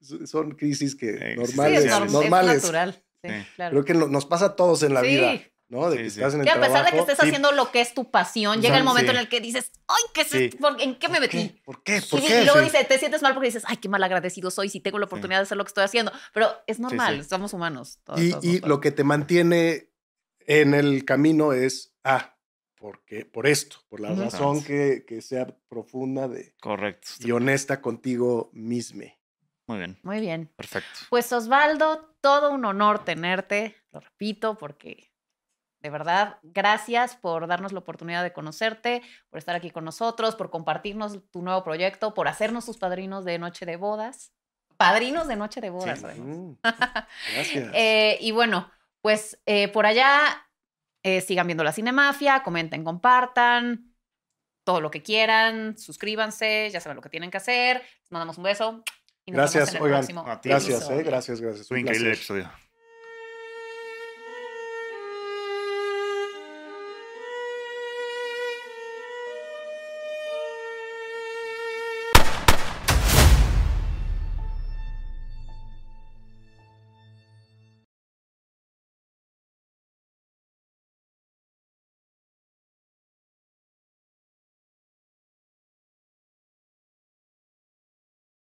Son crisis que Sí, normales, es, norm- es normales. natural. Sí, Sí. claro. Creo que no- nos pasa a todos en la Sí. vida, ¿no? De Sí, que sí. estás en el Que a pesar de que trabajo. estés Sí. haciendo lo que es tu pasión, llega el momento sí. en el que dices, ¡ay, qué es Sí. esto? ¿Por- ¿En qué me ¿Por metí? qué? ¿Por qué? ¿Por Y, qué? y luego Sí. dice, te sientes mal porque dices, ay, qué mal agradecido soy si tengo la oportunidad de hacer lo que estoy haciendo. Pero es normal, sí. somos humanos. todos- Y, todos y nos lo que te mantiene en el camino es, ah, porque, por esto, por la razón que, que sea profunda de, Correcto. y honesta contigo misme. Muy bien. Muy bien. Perfecto. Pues Osvaldo, todo un honor tenerte, lo repito, porque de verdad, gracias por darnos la oportunidad de conocerte, por estar aquí con nosotros, por compartirnos tu nuevo proyecto, por hacernos tus padrinos de Noche de Bodas. Padrinos de Noche de Bodas, Sí. además. Mm, gracias. Eh, y bueno, pues eh, por allá eh, sigan viendo la Cinemafia, comenten, compartan, todo lo que quieran, suscríbanse, ya saben lo que tienen que hacer. Les mandamos un beso. Y nos vemos Gracias, en el oigan, próximo a ti. gracias, eh, gracias, gracias. Fue un increíble episodio.